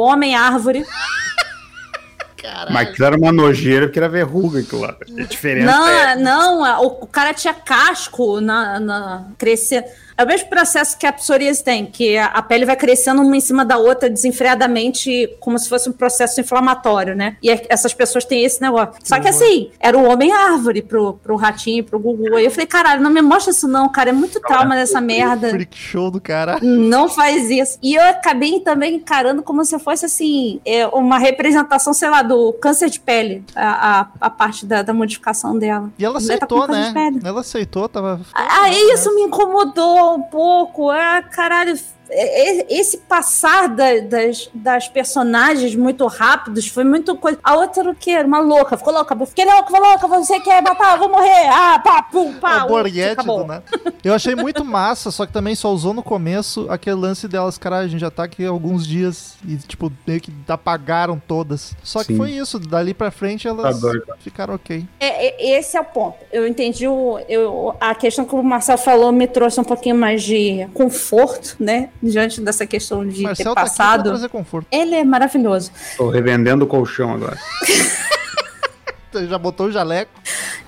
Homem-Árvore. Mas aquilo era uma nojeira, porque era verruga aquilo lá. A diferença Não, é. não, a- o, o cara tinha casco na, na crescer. É o mesmo processo que a psoríase tem, que a, pele vai crescendo uma em cima da outra desenfreadamente, como se fosse um processo inflamatório, né? E é- essas pessoas têm esse negócio. Só que assim, era o homem-árvore pro, pro ratinho, pro Gugu. Aí eu falei, caralho, não me mostra isso não, cara. É muito trauma dessa merda. Freak show do cara. Não faz isso. E eu acabei também encarando como se fosse assim, é, uma representação, sei lá, do câncer de pele, a, a, a parte da, da modificação dela. E ela tá aceitou, né? Ela aceitou, tava. Ah, isso me incomodou um pouco. Ah, caralho. é- é- Esse passar da- das, das personagens muito rápidos foi muito coisa. A outra era o quê? Uma louca. Ficou louca. Fiquei louca, ficou louca. Você quer matar? Vou morrer. Ah, pá, pum, pá. uh, Borghetti acabou. Eu achei muito massa, só que também só usou no começo aquele lance delas, cara, a gente já tá aqui há alguns dias e, tipo, meio que apagaram todas. Só que Sim. foi isso, dali pra frente elas Tá ficaram ok. É, é- esse é o ponto. Eu entendi o, eu, a questão que o Marcel falou me trouxe um pouquinho mais de conforto, né? Diante dessa questão de Marcel ter tá aqui pra passado. trazer conforto. Ele é maravilhoso. Tô revendendo o colchão agora. Já botou o jaleco.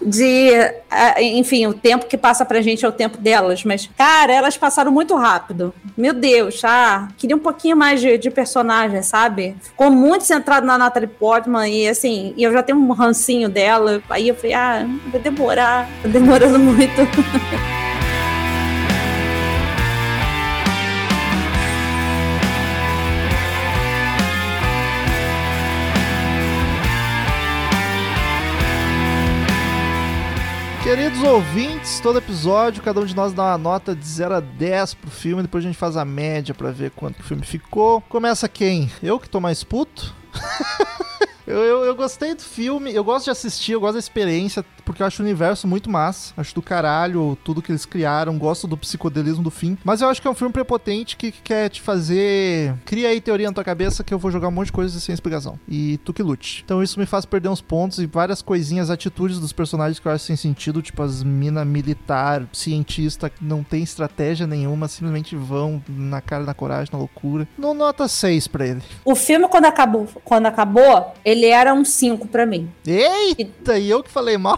De, enfim, o tempo que passa pra gente é o tempo delas, mas, cara, elas passaram muito rápido. Meu Deus, ah, queria um pouquinho mais de, de personagem, sabe? Ficou muito centrado na Natalie Portman e, assim, e eu já tenho um rancinho dela. Aí eu falei, ah, vai demorar, tá demorando muito. Queridos ouvintes, todo episódio, cada um de nós dá uma nota de 0 a 10 pro filme, depois a gente faz a média pra ver quanto o filme ficou. Começa quem? Eu que tô mais puto? Eu, eu, eu gostei do filme, eu gosto de assistir, eu gosto da experiência, porque eu acho o universo muito massa. Acho do caralho tudo que eles criaram, gosto do psicodelismo do fim. Mas eu acho que é um filme prepotente que, que quer te fazer. Cria aí teoria na tua cabeça que eu vou jogar um monte de coisas sem explicação. E tu que lute. Então isso me faz perder uns pontos e várias coisinhas, atitudes dos personagens que eu acho sem sentido, tipo as mina militar, cientista, que não tem estratégia nenhuma, simplesmente vão na cara da coragem, na loucura. Não nota 6 pra ele. O filme, quando acabou, quando acabou, ele era um 5 pra mim. Eita, e eu que falei mal.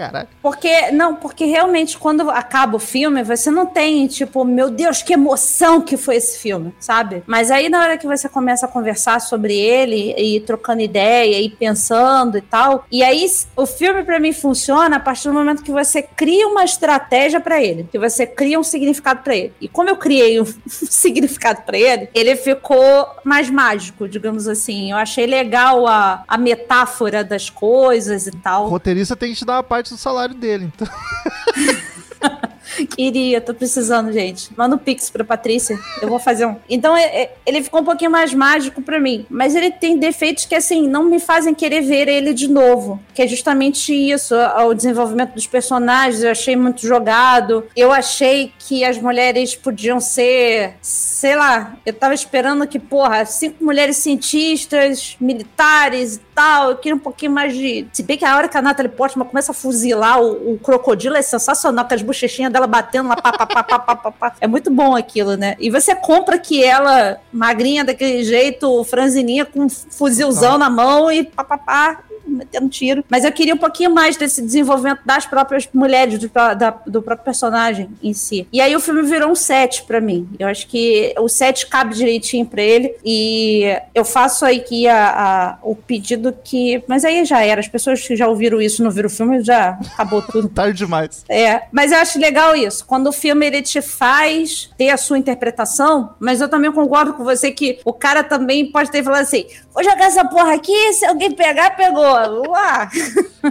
Caralho. Porque, não, porque realmente quando acaba o filme, você não tem, tipo, meu Deus, que emoção que foi esse filme, sabe? Mas aí na hora que você começa a conversar sobre ele e trocando ideia e pensando e tal, e aí o filme pra mim funciona a partir do momento que você cria uma estratégia pra ele, que você cria um significado pra ele. E como eu criei um significado pra ele, ele ficou mais mágico, digamos assim. Eu achei legal a, a metáfora das coisas e O tal. roteirista tem que te dar uma parte do salário dele. Então, Queria, tô precisando, gente. Manda um pix pra Patrícia, eu vou fazer um. Então, é- é- ele ficou um pouquinho mais mágico pra mim. Mas ele tem defeitos que, assim, não me fazem querer ver ele de novo. Que é justamente isso, o desenvolvimento dos personagens, eu achei muito jogado. Eu achei que as mulheres podiam ser, sei lá, eu tava esperando que, porra, cinco mulheres cientistas, militares e tal. tal. Eu queria um pouquinho mais de. Se bem que a hora que a Natalie Portman começa a fuzilar o, o crocodilo é sensacional, com as bochechinhas dela batendo lá, pá, pá, pá, pá, pá, pá, pá. É muito bom aquilo, né? E você compra que ela, magrinha daquele jeito, franzininha, com um fuzilzão na mão e pá, pá, pá metendo tiro. Mas eu queria um pouquinho mais desse desenvolvimento das próprias mulheres, do, da, do próprio personagem em si. E aí o filme virou um set para mim. Eu acho que o set cabe direitinho para ele. E eu faço aí que a, a, o pedido que. Mas aí já era. As pessoas que já ouviram isso não viram o filme, já acabou tudo. Tarde demais. É, mas eu acho legal isso. Quando o filme ele te faz ter a sua interpretação, mas eu também concordo com você que o cara também pode ter falado assim: vou jogar essa porra aqui, se alguém pegar, pegou. Uá.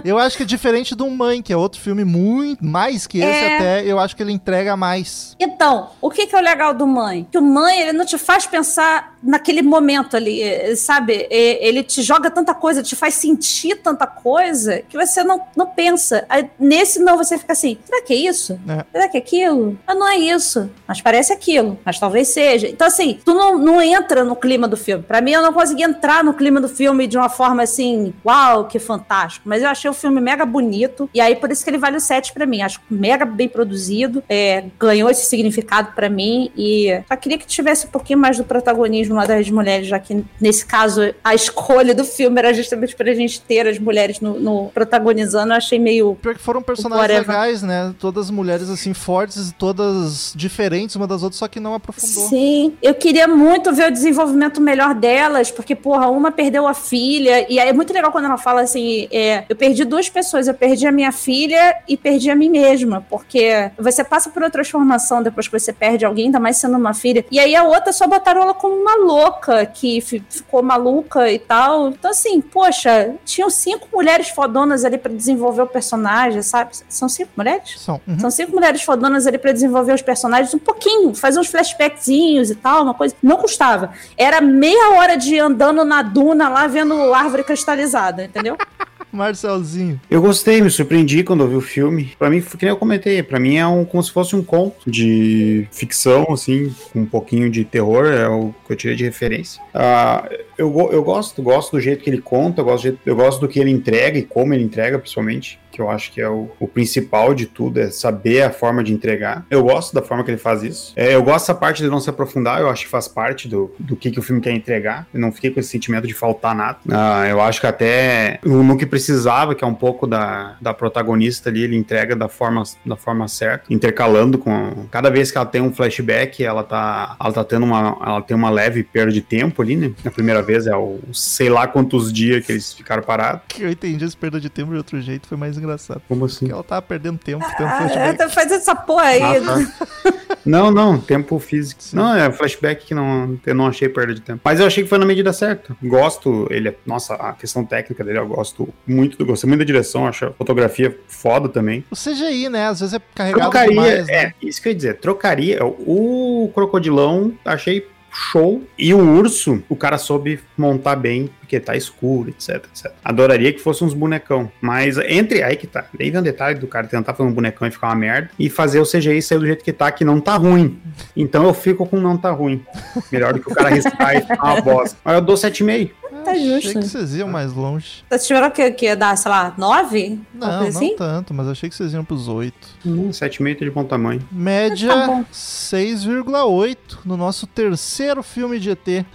Eu acho que é diferente do Mãe, que é outro filme muito mais que esse É. até, eu acho que ele entrega mais. Então, o que, que é o legal do Mãe? Que o Mãe, ele não te faz pensar naquele momento ali, sabe? Ele te joga tanta coisa, te faz sentir tanta coisa, que você não, não pensa. Nesse, não, você fica assim, será que é isso? É. Será que é aquilo? Ah, não é isso. Mas parece aquilo. Mas talvez seja. Então, assim, tu não, não entra no clima do filme. Pra mim, eu não consegui entrar no clima do filme de uma forma assim, uau, que fantástico. Mas eu achei o filme mega bonito. E aí, por isso que ele vale o 7 pra mim. Acho mega bem produzido. é, ganhou esse significado pra mim. E só queria que tivesse um pouquinho mais do protagonismo lá das mulheres, já que nesse caso a escolha do filme era justamente pra gente ter as mulheres no, no protagonizando. Eu achei meio. Pior que foram personagens legais, né? Todas mulheres assim fortes todas diferentes uma das outras, só que não aprofundou. Sim, eu queria muito ver o desenvolvimento melhor delas, porque, porra, uma perdeu a filha, e é muito legal quando ela fala assim: é, eu perdi duas pessoas, eu perdi a minha filha e perdi a mim mesma, porque você passa por uma transformação depois que você perde alguém, ainda mais sendo uma filha, e aí a outra só botaram ela como uma louca, que fi- ficou maluca e tal. Então, assim, poxa, tinham cinco mulheres fodonas ali pra desenvolver o personagem, sabe? São cinco mulheres? São. Uhum. São cinco mulheres fodonas ali pra desenvolver os personagens um pouquinho, fazer uns flashbackzinhos e tal, uma coisa. Não custava. Era meia hora de andando na duna lá vendo árvore cristalizada, entendeu? Marcelzinho. Eu gostei, me surpreendi quando eu vi o filme. Pra mim, que nem eu comentei, pra mim é um, como se fosse um conto de ficção, assim, com um pouquinho de terror, é o que eu tirei de referência. Ah, eu, eu gosto, gosto do jeito que ele conta, eu gosto, do jeito- eu gosto do que ele entrega e como ele entrega, principalmente. Que eu acho que é o, o principal de tudo, é saber a forma de entregar. Eu gosto da forma que ele faz isso. É, eu gosto dessa parte de não se aprofundar, eu acho que faz parte do, do que, que o filme quer entregar. Eu não fiquei com esse sentimento de faltar nada. Ah, eu acho que até o que precisava, que é um pouco da, da protagonista ali, ele entrega da forma, da forma certa, intercalando com. Cada vez que ela tem um flashback, ela tá, ela tá tendo uma. Ela tem uma leve perda de tempo ali, né? Na primeira vez é o sei lá quantos dias que eles ficaram parados. Que eu entendi esse perda de tempo de outro jeito, foi mais engraçado. Como assim? Porque ela tava perdendo tempo, tendo Ah, flashback. tá fazendo essa porra aí. Ah, tá. Não, não, tempo físico. Não, é flashback que não, eu não achei perda de tempo. Mas eu achei que foi na medida certa. Gosto, ele é, nossa, a questão técnica dele eu gosto muito, do gostei muito da direção, acho a fotografia foda também. O CGI, né? Às vezes é carregado Trocaria, demais, né? é, isso que eu ia dizer, trocaria, o crocodilão achei show, e o urso, o cara soube montar bem, porque tá escuro, etc, etc. Adoraria que fosse uns bonecão, mas entre, aí que tá, daí vem um detalhe do cara tentar fazer um bonecão e ficar uma merda, e fazer o CGI sair do jeito que tá, que não tá ruim. Então eu fico com não tá ruim. Melhor do que o cara arriscar e ficar uma bosta. Mas eu dou 7,5. Tá Achei justo. que vocês iam mais longe. Vocês tiveram que, que dar, sei lá, nove? Não, não assim? tanto, mas achei que vocês iam pros oito. Hum, 7,5 tá de bom tamanho. Média Tá bom. 6,8 no nosso terceiro filme de ET.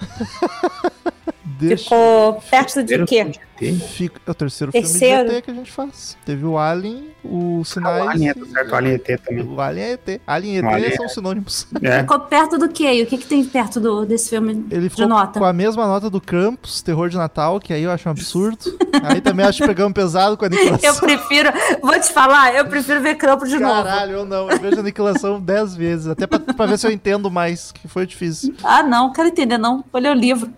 Deixa... Ficou perto de quê? De. Fica... É o terceiro, Terceiro. filme de ET que a gente faz. Teve o Alien, o Sinais... O Alien é tá certo, o Alien ET também. O Alien é ET. Alien e ET Alien são sinônimos. É. Ficou perto do quê? E o que, que tem perto do, desse filme Ele de ficou nota? com a mesma nota do Krampus, Terror de Natal, que aí eu acho um absurdo. aí também acho que pegamos pesado com a Eu aniquilação. prefiro, vou te falar, eu prefiro ver Campo de novo. Caralho, eu não. Eu vejo a aniquilação dez vezes. Até pra, pra ver se eu entendo mais, que foi difícil. Ah, não, quero entender, não. Vou ler o livro.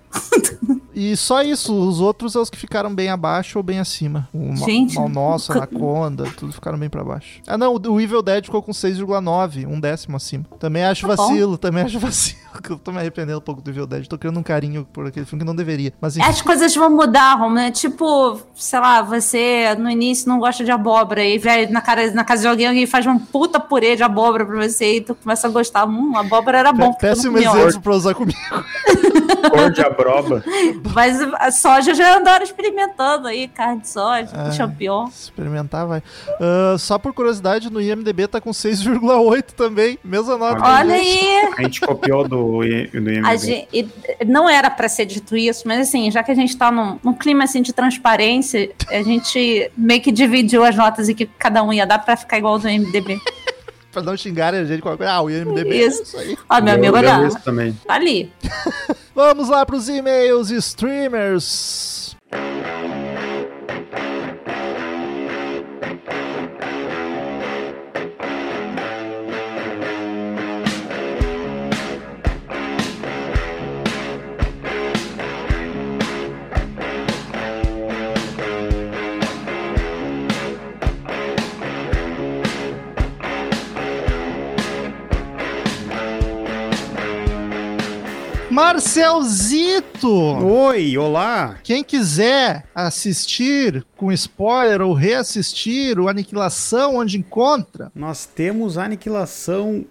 E só isso, os outros são os que ficaram bem abaixo ou bem acima. O Gente. Mal Nosso, Anaconda, tudo ficaram bem pra baixo. Ah, não, o Evil Dead ficou com 6,9, um décimo acima. Também acho Tá vacilo, também acho vacilo. que Eu tô me arrependendo um pouco do Evil Dead, tô criando um carinho por aquele filme que não deveria. Mas enfim, As coisas vão mudar, Rom, né? Tipo, sei lá, você no início não gosta de abóbora e vai na, cara, na casa de alguém, alguém faz uma puta purê de abóbora pra você e tu começa a gostar. Hum, abóbora era bom. péssimo exemplo pra usar comigo. Cor de abroba. Mas a soja já andaram experimentando aí, carne de soja, champignon. Experimentar, vai. Ah, só por curiosidade, no IMDB tá com 6,8 também. Mesma nota. Olha aí! A gente copiou do, do IMDb. A gente- e não era pra ser dito isso, mas assim, já que a gente tá num, num clima assim de transparência, a gente meio que dividiu as notas e que cada um ia dar pra ficar igual ao do MDB. Pra não xingarem a gente com coisa. Ah, o IMDB Isso. é isso aí. Ó, meu Eu- amigo, olha, isso também. tá ali. Vamos lá pros e-mails streamers. Marcelzito! Oi, olá. Quem quiser assistir com spoiler ou reassistir o Aniquilação, onde encontra? Nós temos Aniquilação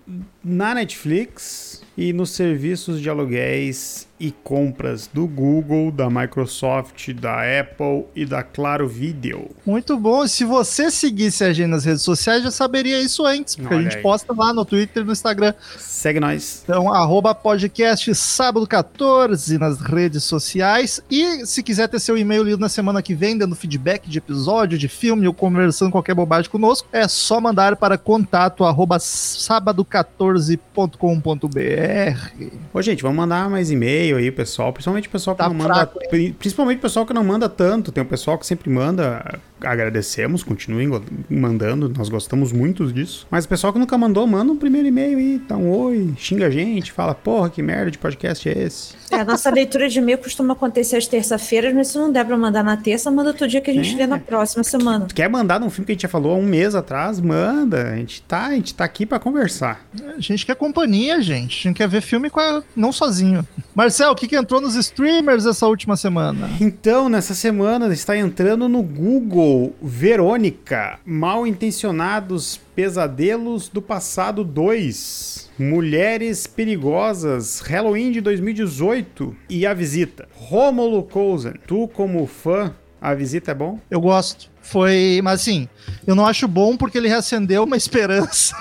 na Netflix e nos serviços de aluguéis e compras do Google, da Microsoft, da Apple e da Claro Video. Muito bom. Se você seguisse a gente nas redes sociais, já saberia isso antes, porque a Olha gente aí. posta lá no Twitter e no Instagram. Segue nós. Então, arroba podcast sábado 14 nas redes sociais. E se quiser ter seu e-mail lido na semana que vem, dando feedback de episódio, de filme ou conversando qualquer bobagem conosco, é só mandar para contato arroba sábado14.com.br. Ô, gente, vamos mandar mais e-mail aí, pessoal. Principalmente o pessoal que Tá não manda. fraco, hein? pri- Principalmente o pessoal que não manda tanto. Tem o pessoal que sempre manda. Agradecemos, continuem mandando. Nós gostamos muito disso. Mas o pessoal que nunca mandou, manda um primeiro e-mail aí. Dá um oi, xinga a gente, fala, porra, que merda de podcast é esse? É, a nossa leitura de e-mail costuma acontecer às terça-feiras, mas se não der pra mandar na terça, manda outro dia que a gente É. lê na próxima semana. Quer mandar num filme que a gente já falou há um mês atrás? Manda. A gente tá, a gente tá aqui pra conversar. A gente quer companhia, gente. A gente quer ver filme com a- não sozinho. Marcel, o que, que entrou nos streamers essa última semana? Então, nessa semana está entrando no Google Verônica, Mal Intencionados Pesadelos do Passado 2, Mulheres Perigosas, Halloween de 2018 e A Visita. Rômulo Cousin, tu como fã, A Visita é bom? Eu gosto. Foi, mas assim, eu não acho bom porque ele reacendeu uma esperança.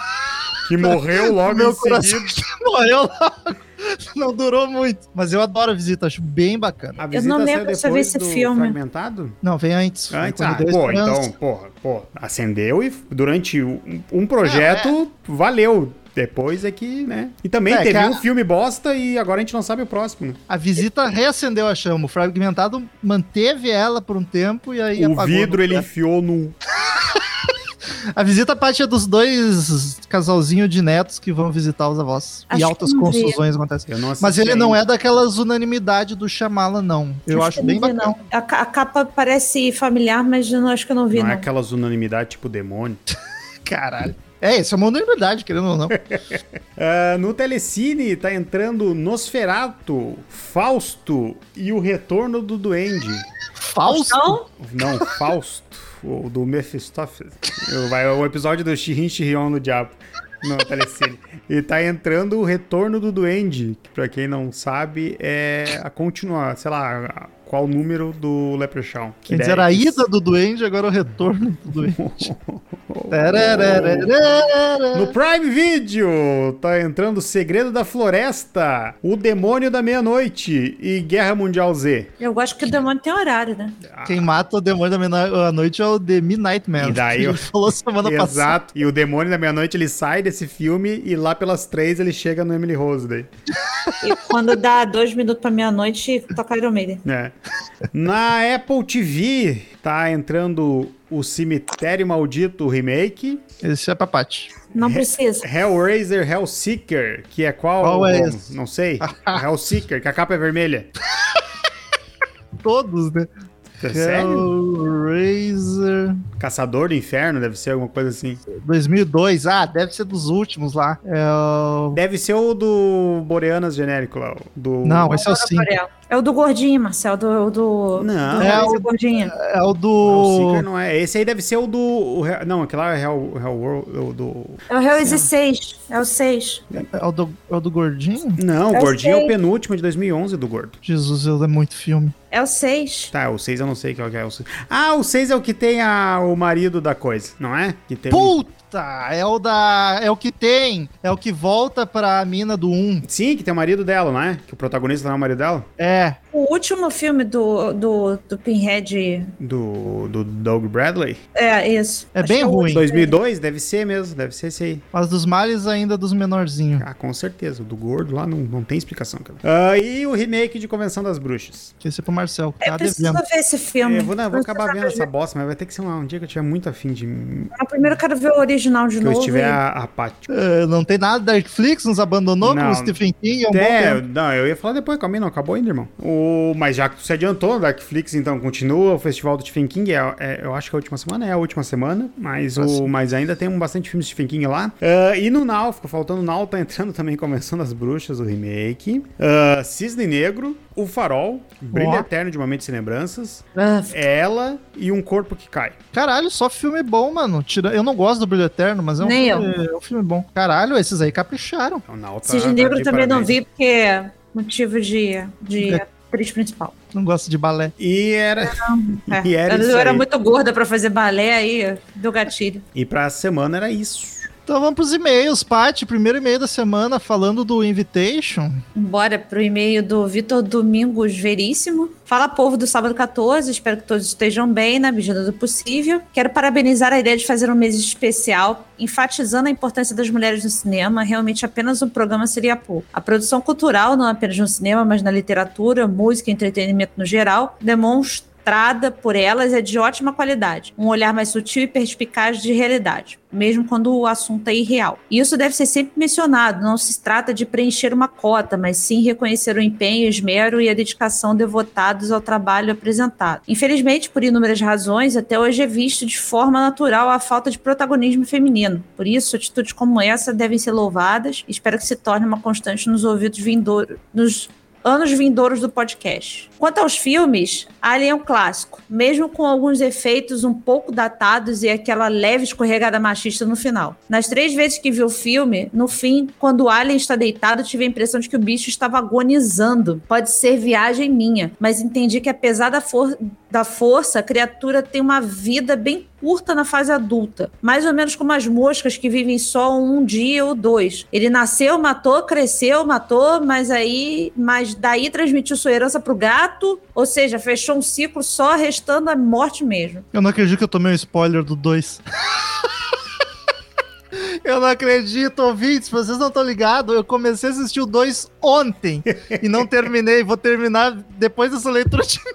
Que morreu logo Meu em coração seguida. morreu logo. Não durou muito. Mas eu adoro a visita, acho bem bacana. A Eu não Visita lembro se eu vi depois esse do filme. Fragmentado? Não, vem antes. Foi Antes, ah, pô, então, porra, pô, acendeu e durante um, um projeto valeu. Depois é que, né? E também É, teve a- um filme bosta e agora a gente não sabe o próximo, né? A visita reacendeu a chama. O fragmentado manteve ela por um tempo e aí o apagou vidro no ele enfiou no. A visita parte é dos dois casalzinhos de netos que vão visitar os avós. Acho e altas confusões acontecem. Eu não assisti Mas ele não é daquelas unanimidade do Chamala, não. Eu acho, que bem vi, bacana. não. A, a capa parece familiar, mas eu não acho que eu não vi, Não não. é aquelas unanimidades tipo demônio. Caralho. É, isso é uma unanimidade, querendo ou não. Ah, no Telecine tá entrando Nosferato, Fausto e o Retorno do Duende. Fausto? Não, Fausto, o do Mephistófeles. Vai o episódio do Shirin Shirion no Diabo. No Telecine. E tá entrando o Retorno do Duende, que pra quem não sabe é a continuar, sei lá, qual número do Leprechaun. Que Quer daí- dizer, a ida do duende, agora o retorno do duende. No Prime Video tá entrando o Segredo da Floresta, O Demônio da Meia-Noite e Guerra Mundial Z. eu gosto que o demônio tem horário, né? Quem mata o demônio da meia-noite é o The Midnight Man. E daí eu- falou semana passada. Exato. E o Demônio da Meia-Noite ele sai desse filme e lá pelas três ele chega no Emily Rose daí. E quando dá dois minutos pra meia-noite, toca Iron Maiden. É. Na Apple TV tá entrando o Cemitério Maldito Remake, Esse é pra Paty. Não precisa. Hellraiser Hellseeker, que é qual? Qual é esse? Não sei. Hellseeker, que a capa é vermelha. Todos, né? É sério? Hellraiser. Caçador do Inferno, deve ser alguma coisa assim. 2002, ah, deve ser dos últimos lá. É o... Deve ser o do Boreanas genérico lá. Do... Não, esse é o 5. É o do gordinho, Marcel, do. do Não. do É o- gordinho. É o Não, o do. Seeker não é. Esse aí deve ser o do. o não, aquele lá é Hell, Hell World. O do... É o Hellraiser 6. É o 6. É o do, é o do gordinho? Não, o Eu Gordinho é sei. o penúltimo de 2011 do Gordo. Jesus, eu é muito filme. É o 6. Tá, o 6 eu não sei qual que é o 6. Ah, o 6 é o que tem a, o marido da coisa, não é? Que tem um- É o da. É o que tem. É o que volta pra mina do 1. Sim, que tem o marido dela, não é? Que o protagonista não é o marido dela? É. O último filme do, do, do Pinhead. Do, do Doug Bradley. É, isso. É Acho bem que o ruim. último. 2002? Deve ser mesmo, deve ser esse aí. Mas dos males ainda dos menorzinhos. Ah, com certeza. O do gordo lá não, não tem explicação, cara. Ah, e o remake de Convenção das Bruxas. Esse é pro Marcel. que É, Tá preciso devendo. ver esse filme. Eu vou, não, eu vou acabar vendo essa bosta, mas vai ter que ser um, um dia que eu tiver muito afim de. Que Ah, Primeiro eu quero ver o original de eu novo. estiver e- a, a pátio. É, não tem nada da Netflix, nos abandonou Não. como Stephen King. É um bom É, não, eu ia falar depois, calma aí, não acabou ainda, irmão. O, mas já que tu se adiantou, Darkflix, então continua o Festival do Stephen King, é, é- eu acho que a última semana é a última semana, mas, o, mas ainda tem um bastante filmes de Stephen King lá. Ah, e no Now, ficou faltando o Now, tá entrando também Convenção das Bruxas, o remake. Ah, Cisne Negro, O Farol, Brilho. Eterno de Momentos e Lembranças, Ah, Ela e Um Corpo que Cai. Caralho, só filme bom, mano. Tira... Eu não gosto do Brilho Eterno, mas é um, Nem filme, é um filme bom. Caralho, esses aí capricharam. Então, o Now tá, Cisne tá Negro também não parabéns. vi, porque é motivo de, de É. atriz principal. Não gosto de balé. E era, É. e era eu isso eu era muito gorda pra fazer balé aí, deu gatilho. E pra semana era isso. Então vamos pros e-mails, Paty. Primeiro e-mail da semana falando do Invitation. Bora pro e-mail do Vitor Domingos Veríssimo. Fala, povo do sábado 14. Espero que todos estejam bem, na medida do possível. Quero parabenizar a ideia de fazer um mês especial, enfatizando a importância das mulheres no cinema. Realmente, apenas um programa seria pouco. A produção cultural, não apenas no cinema, mas na literatura, música e entretenimento no geral, demonstra mostrada por elas é de ótima qualidade, um olhar mais sutil e perspicaz de realidade, mesmo quando o assunto é irreal. E isso deve ser sempre mencionado, não se trata de preencher uma cota, mas sim reconhecer o empenho, o esmero e a dedicação devotados ao trabalho apresentado. Infelizmente, por inúmeras razões, até hoje é visto de forma natural a falta de protagonismo feminino. Por isso, atitudes como essa devem ser louvadas e espero que se torne uma constante nos ouvidos vindouros, nos anos vindouros do podcast. Quanto aos filmes, Alien é um clássico, mesmo com alguns efeitos um pouco datados e aquela leve escorregada machista no final. Nas três vezes que vi o filme, no fim, quando o Alien está deitado, tive a impressão de que o bicho estava agonizando. Pode ser viagem minha, mas entendi que apesar da, for da força, a criatura tem uma vida bem curta na fase adulta, mais ou menos como as moscas que vivem só um dia ou dois. Ele nasceu, matou, cresceu, matou, mas aí, mas daí transmitiu sua herança pro gato, ou seja, fechou um ciclo só restando a morte mesmo. Eu não acredito que eu tomei um spoiler do 2. Eu não acredito, ouvintes, vocês não estão ligados. Eu comecei a assistir o 2 ontem e não terminei. Vou terminar depois dessa leitura de.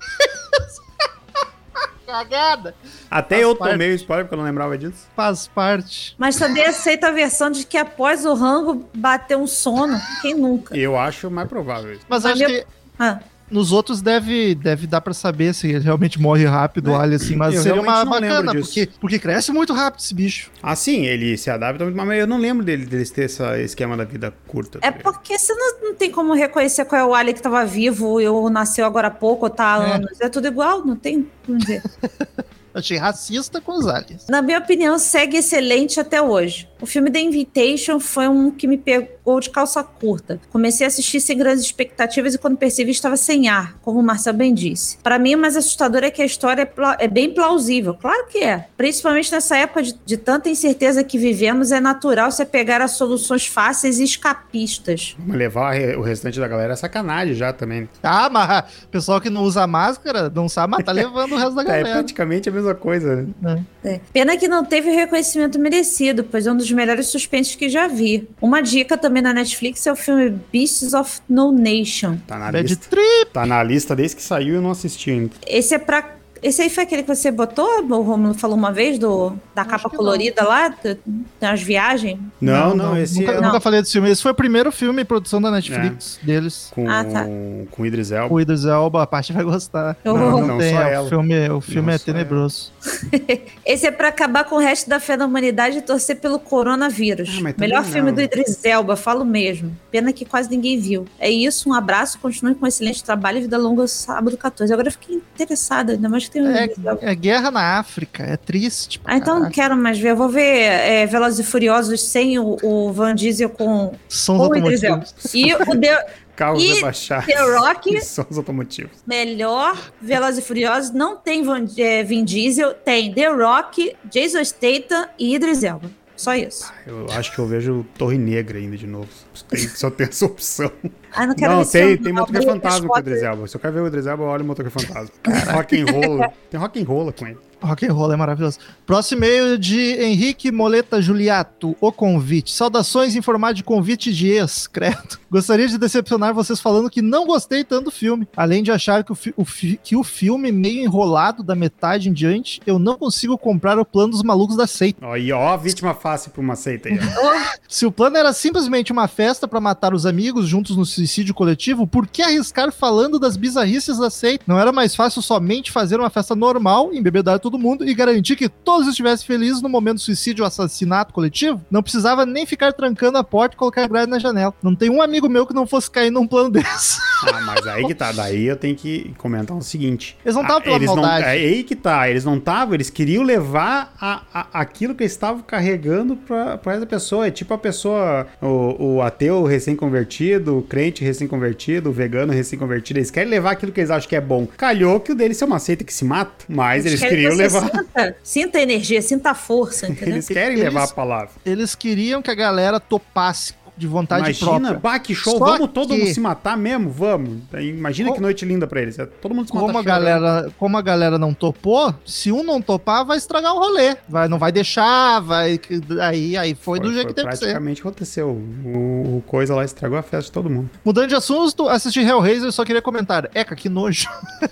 Cagada. Até Faz eu parte. tomei o spoiler porque eu não lembrava disso. Faz parte. Mas também aceita a versão de que após o rango bater um sono, quem nunca? Eu acho mais provável isso. Mas Mas acho meu- que Ah, nos outros deve, deve dar pra saber se ele realmente morre rápido, É, olha assim. Mas eu seria uma bacana, porque, porque cresce muito rápido esse bicho. Ah, sim, ele se adapta muito, mas eu não lembro dele, deles ter esse esquema da vida curta. é tá porque você não, não tem como reconhecer qual é o alien que tava vivo ou nasceu agora há pouco ou tá há É. anos. É tudo igual, não tem como dizer. Achei racista com os aliens. Na minha opinião, segue excelente até hoje. O filme The Invitation foi um que me pegou de calça curta. Comecei a assistir sem grandes expectativas e quando percebi estava sem ar, como o Marcel bem disse. Para mim, o mais assustador é que a história é, é bem plausível. Claro que é. Principalmente nessa época de, de tanta incerteza que vivemos, é natural se apegar a soluções fáceis e escapistas. Vamos levar o restante da galera a sacanagem já também. Ah, mas o pessoal que não usa máscara não sabe, mas tá levando o resto da É galera. praticamente a mesma coisa, né? É. Pena que não teve o reconhecimento merecido, pois é um dos melhores suspensos que já vi. Uma dica também na Netflix é o filme Beasts of No Nation. Tá na Bad lista. trip. Tá na lista desde que saiu e eu não assisti ainda. Esse é pra Esse aí foi aquele que você botou, o Romulo falou uma vez, do, da Acho capa colorida lá, do- das viagens? Não, não, esse nunca, é nunca falei desse filme. Esse foi o primeiro filme em produção da Netflix deles. com, Ah, tá. com Idris Elba. O Idris Elba, a parte vai gostar. Eu- Não, não tem, só é, ela. o filme, o filme Não é tenebroso. Esse é pra acabar com o resto da fé da humanidade e torcer pelo coronavírus. Ah, Melhor não. filme do Idris Elba, falo mesmo. Pena que quase ninguém viu. É isso, um abraço, continue com um excelente trabalho e vida longa sábado 14. Agora eu fiquei interessada, ainda mais tem o É, Idris Elba. é guerra na África, é triste. Ah, então não quero mais ver. Eu vou ver é, Velozes e Furiosos sem o, o Van Diesel com, Sons com automotivos. E o The, Carros E rebaixados. The Rock, E sons automotivos. melhor Velozes e Furiosos, não tem Van, é, Vin Diesel, tem The Rock, Jason Statham e Idris Elba. Só isso. Eu acho que eu vejo Torre Negra ainda de novo. Tem- só tem essa opção. Ah, não quero Não, tem, tem as Fantasma com o. Idris Elba. Se eu quero ver o Idris Elba, eu olho o Motoqueiro Fantasma. Rock and roll. Tem rock and roll com ele. Rock and roll é maravilhoso. Próximo e-mail de Henrique Moleta Juliato, o convite. Saudações em formato de convite de ex, credo. Gostaria de decepcionar vocês falando que não gostei tanto do filme. Além de achar que o, o que o filme meio enrolado da metade em diante, eu não consigo comprar o plano dos malucos da seita. Ó, e ó, vítima fácil pra uma seita aí. Oh, Se o plano era simplesmente uma festa pra matar os amigos juntos no suicídio coletivo, por que arriscar falando das bizarrices da seita? Não era mais fácil somente fazer uma festa normal, embebedar todo mundo e garantir que todos estivessem felizes no momento do suicídio ou assassinato coletivo? Não precisava nem ficar trancando a porta e colocar grade na janela. Não tem um amigo meu que não fosse cair num plano desse. Ah, mas aí que tá. Daí eu tenho que comentar o seguinte. Eles não estavam Ah, pela eles não- maldade. É aí que tá. Eles não estavam, eles queriam levar a, a- aquilo que eles estavam carregando pra, pra essa pessoa. É tipo a pessoa, o, o ateu recém-convertido, o crente recém-convertido, o vegano recém-convertido. Eles querem levar aquilo que eles acham que é bom. Calhou que o deles é uma seita que se mata, mas eles queriam levar. Sinta, sinta a energia, sinta a força, entendeu? Eles querem Eles- levar a palavra. Eles queriam que a galera topasse de vontade Imagina, própria. bah, que show, Só vamos todo que- mundo se matar mesmo? Vamos. Imagina que noite linda pra eles. É todo mundo se Como a, matar galera, como a galera não topou, se um não topar, vai estragar o rolê. Vai, não vai deixar, vai. Aí, aí foi, do jeito que teve que ser. praticamente aconteceu. O, o coisa lá estragou a festa de todo mundo. Mudando de assunto, assisti Hellraiser, eu só queria comentar. Eca, que nojo.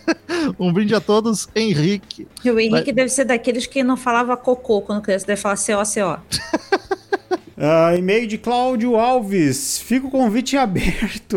um brinde a todos, Henrique. E o Henrique deve ser daqueles que não falava cocô quando criança, deve falar CO, CO. Ah, e-mail de Cláudio Alves. Fica o convite aberto.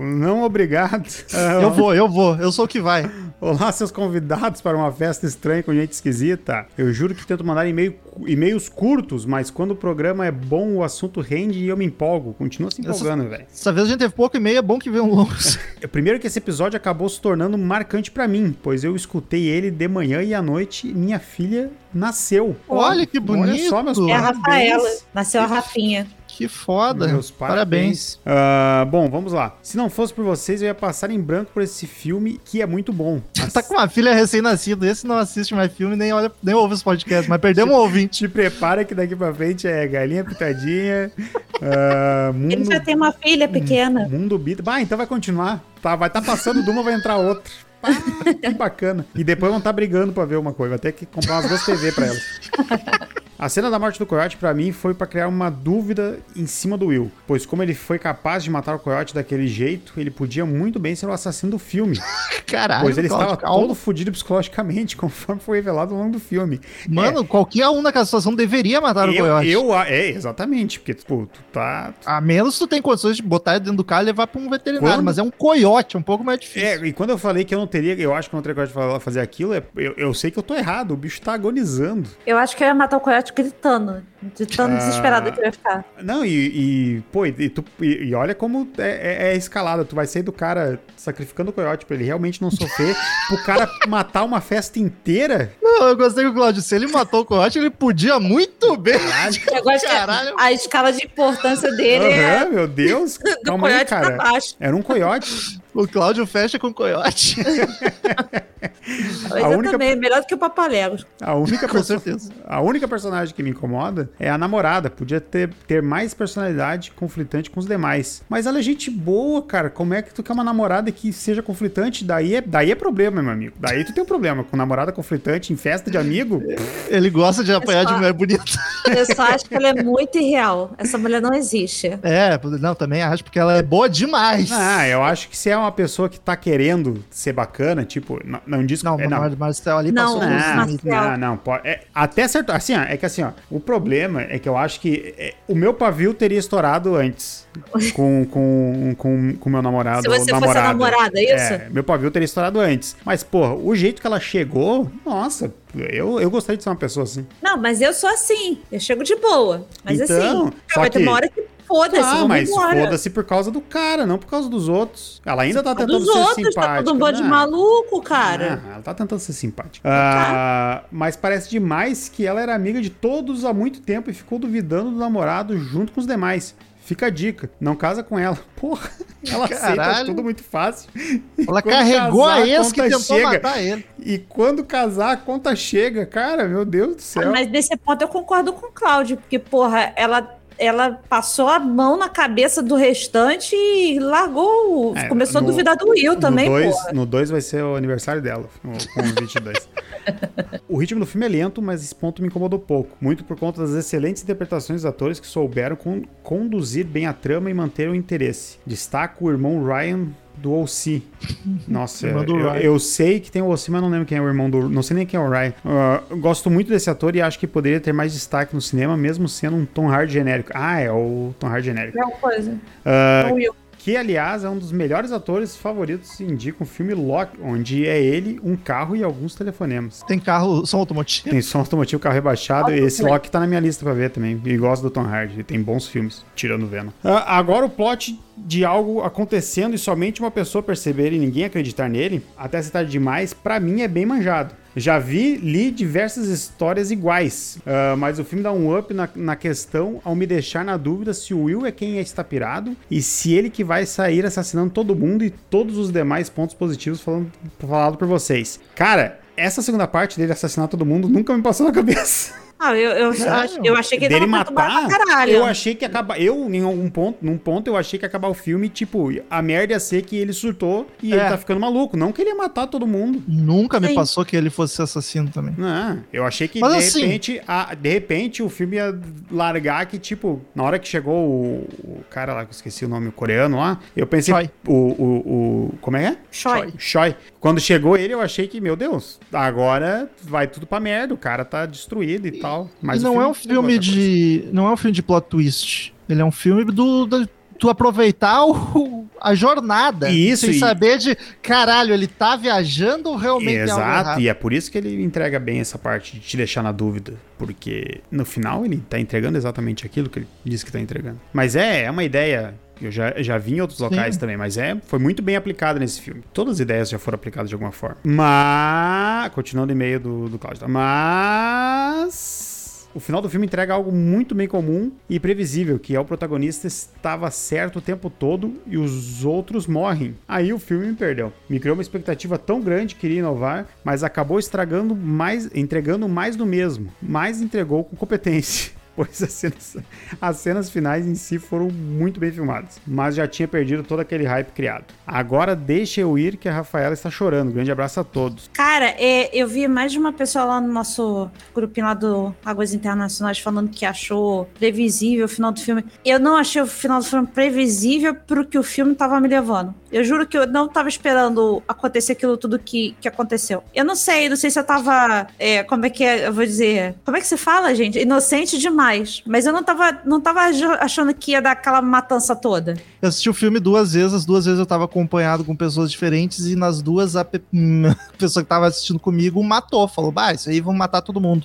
Não obrigado. Ah, Eu vou, eu vou, eu sou o que vai. Olá, seus convidados para uma festa estranha com gente esquisita. Eu juro que tento mandar e-mail, e-mails curtos, mas quando o programa é bom, o assunto rende e eu me empolgo. Continua se empolgando, velho. Dessa vez a gente teve pouco e-mail, é bom que venham longos. É, Primeiro que esse episódio acabou se tornando marcante pra mim, pois eu escutei ele de manhã e à noite minha filha nasceu. Olha que bonito. meus É a. Rafaela, nasceu a Rafinha. Que foda. Meus parabéns. Ah, bom, vamos lá. Se não fosse por vocês, eu ia passar em branco por esse filme, que é muito bom. Tá com uma filha recém-nascida, esse não assiste mais filme, nem, olha, nem ouve os podcasts, mas perdemos um ouvinte. Te prepara que daqui pra frente é galinha pitadinha, ah, Ele mundo, já tem uma filha pequena. mundo bita. Bah, então vai continuar. Tá, vai estar tá passando de uma, vai entrar outra. Ah, que bacana. E depois vão estar brigando pra ver uma coisa. Vai ter que comprar umas duas TV pra elas. A cena da morte do coiote, pra mim, foi pra criar uma dúvida em cima do Will. Pois como ele foi capaz de matar o coiote daquele jeito, ele podia muito bem ser o assassino do filme. Caralho, pois ele Cláudio, estava calma. todo fodido psicologicamente, conforme foi revelado ao longo do filme. Mano, qualquer um naquela situação deveria matar o eu, coiote. eu, é, exatamente, porque, tipo, tu tá... A menos tu tem condições de botar ele dentro do carro e levar pra um veterinário, Quando- mas é um coiote, é um pouco mais difícil. É, e quando eu falei que eu não teria, eu acho que eu não teria coragem de fa- fazer aquilo, é- eu, eu sei que eu tô errado, o bicho tá agonizando. Eu acho que eu ia matar o coiote gritando. De tão Ah. desesperado que eu ia ficar. Não, e, e, pô, e, tu- e- e olha como é, é- é a escalada. Tu vai sair do cara sacrificando o coiote pra ele realmente não sofrer, pro cara matar uma festa inteira. Não, eu gostei que o Claudio, se ele matou o coiote, ele podia muito bem. Que Caralho. a escala de importância dele é Aham, meu Deus. do Calma aí, coiote pra cara. baixo. Era um coiote. O Cláudio fecha com coiote. A eu única- também, melhor do que o Papaléguas. A única, Com perso- certeza. a única personagem que me incomoda é a namorada. Podia ter, ter mais personalidade conflitante com os demais. Mas ela é gente boa, cara. Como é que tu quer uma namorada que seja conflitante? Daí é, daí é problema, meu amigo. Daí tu tem um problema. Com namorada conflitante em festa de amigo. Ele gosta de apanhar de mulher bonita. Eu só acho que ela é muito irreal. Essa mulher não existe. É, não, também acho, porque ela é boa demais. Ah, eu acho que se é uma pessoa que tá querendo ser bacana, tipo, não, não diz Não, é, não, Mar- Marcel ali Não, passou Não, dos Marcel. limites. Não, não, pode. é, até certo. Assim, ó, é que assim, ó. O problema é que eu acho que é, o meu pavio teria estourado antes com com com com meu namorado. Se você ou fosse a namorada. namorada, é isso? É, meu pavio teria estourado antes. Mas, porra, o jeito que ela chegou, nossa, eu, eu gostaria de ser uma pessoa assim. Não, mas eu sou assim. Eu chego de boa. Mas Então, assim, só vai ter que- uma hora que foda-se, Ah, mas foda-se por causa do cara, não por causa dos outros. Ela ainda tá Dos tentando ser outros, simpática. tá todo um bando de né? maluco, cara. Ah, ela tá tentando ser simpática. Ah, mas parece demais que ela era amiga de todos há muito tempo e ficou duvidando do namorado junto com os demais. Fica a dica, não casa com ela. Porra, ela aceita Caralho. tudo muito fácil. Ela carregou casar, a ex que conta tentou chega. matar ele. E quando casar, a conta chega. Cara, meu Deus do Ah, céu. Mas nesse ponto eu concordo com o Cláudio, porque, porra, ela, ela passou a mão na cabeça do restante e largou. É, começou no- a duvidar do Will também, no dois, porra. No 2 vai ser o aniversário dela, no- com os 22. o ritmo do filme é lento, mas esse ponto me incomodou pouco. Muito por conta das excelentes interpretações dos atores que souberam con- conduzir bem a trama e manter o interesse. Destaco o irmão Ryan do OC. Nossa, Irmão do eu, Ryan. eu sei que tem o OC, mas não lembro quem é o irmão do. Não sei nem quem é o Ryan. Eu gosto muito desse ator e acho que poderia ter mais destaque no cinema, mesmo sendo um Tom Hardy genérico. Ah, é o Tom Hardy genérico. É uma coisa. Ah, O Will. Que aliás é um dos melhores atores favoritos indica o filme Loki, onde é ele, um carro e alguns telefonemas. Tem carro, som automotivo. Tem som automotivo, carro rebaixado, e esse. Loki tá na minha lista pra ver também. E gosto do Tom Hardy, ele tem bons filmes, tirando Venom. Ah, agora o plot de algo acontecendo e somente uma pessoa perceber e ninguém acreditar nele, até se tarde demais, pra mim é bem manjado. Já vi, li diversas histórias iguais, ah, mas o filme dá um up na, na questão ao me deixar na dúvida se o Will é quem está pirado e se ele que vai sair assassinando todo mundo e todos os demais pontos positivos falando, falado por vocês. Cara, essa segunda parte dele assassinar todo mundo nunca me passou na cabeça. Ah, eu, eu, Sério? eu achei que ele matar, pra caralho. eu achei que ia acabar. Eu, em algum ponto, num ponto, eu achei que ia acabar o filme, tipo, a merda ia ser que ele surtou e É. ele tá ficando maluco. Não que ele ia matar todo mundo. Nunca me Sim. passou que ele fosse assassino também. Não, eu achei que Mas de assim- repente, a- de repente o filme ia largar que, tipo, na hora que chegou o, o cara lá, que eu esqueci o nome, o coreano lá, eu pensei. Choi. O, o, o. Como é que é? Choi. Choi. Quando chegou ele, eu achei que, meu Deus, agora vai tudo pra merda, o cara tá destruído e tal. Mas e não é um filme de. Não é um filme de plot twist. Ele é um filme do. do- tu aproveitar o- a jornada. Isso, Sem e- saber de caralho, ele tá viajando ou realmente Exato, e é por isso que ele entrega bem essa parte de te deixar na dúvida. Porque no final ele tá entregando exatamente aquilo que ele disse que tá entregando. Mas é, é uma ideia. Eu já, já vi em outros locais Sim. também, mas é, foi muito bem aplicada nesse filme. Todas as ideias já foram aplicadas de alguma forma. Mas. Continuando em meio do, do Cláudio. tá? Mas. O final do filme entrega algo muito bem comum e previsível, que é o protagonista estava certo o tempo todo e os outros morrem. Aí o filme me perdeu. Me criou uma expectativa tão grande que queria inovar, mas acabou estragando mais, entregando mais do mesmo. Mas entregou com competência. Pois as cenas, as cenas finais em si foram muito bem filmadas, mas já tinha perdido todo aquele hype criado. Agora deixa eu ir que a Rafaela está chorando. Grande abraço a todos. Cara, é, eu vi mais de uma pessoa lá no nosso grupinho lá do Águas Internacionais falando que achou previsível o final do filme. Eu não achei o final do filme previsível pro que o filme tava me levando. Eu juro que eu não tava esperando acontecer aquilo tudo que, que aconteceu. Eu não sei, não sei se eu tava. é, como é que é? Eu vou dizer. Como é que se fala, gente? Inocente demais. Mas eu não tava, não tava achando que ia dar aquela matança toda. Eu assisti o filme duas vezes, as duas vezes eu tava acompanhado com pessoas diferentes e nas duas a, pe- a pessoa que tava assistindo comigo matou, falou, bah, isso aí vão matar todo mundo.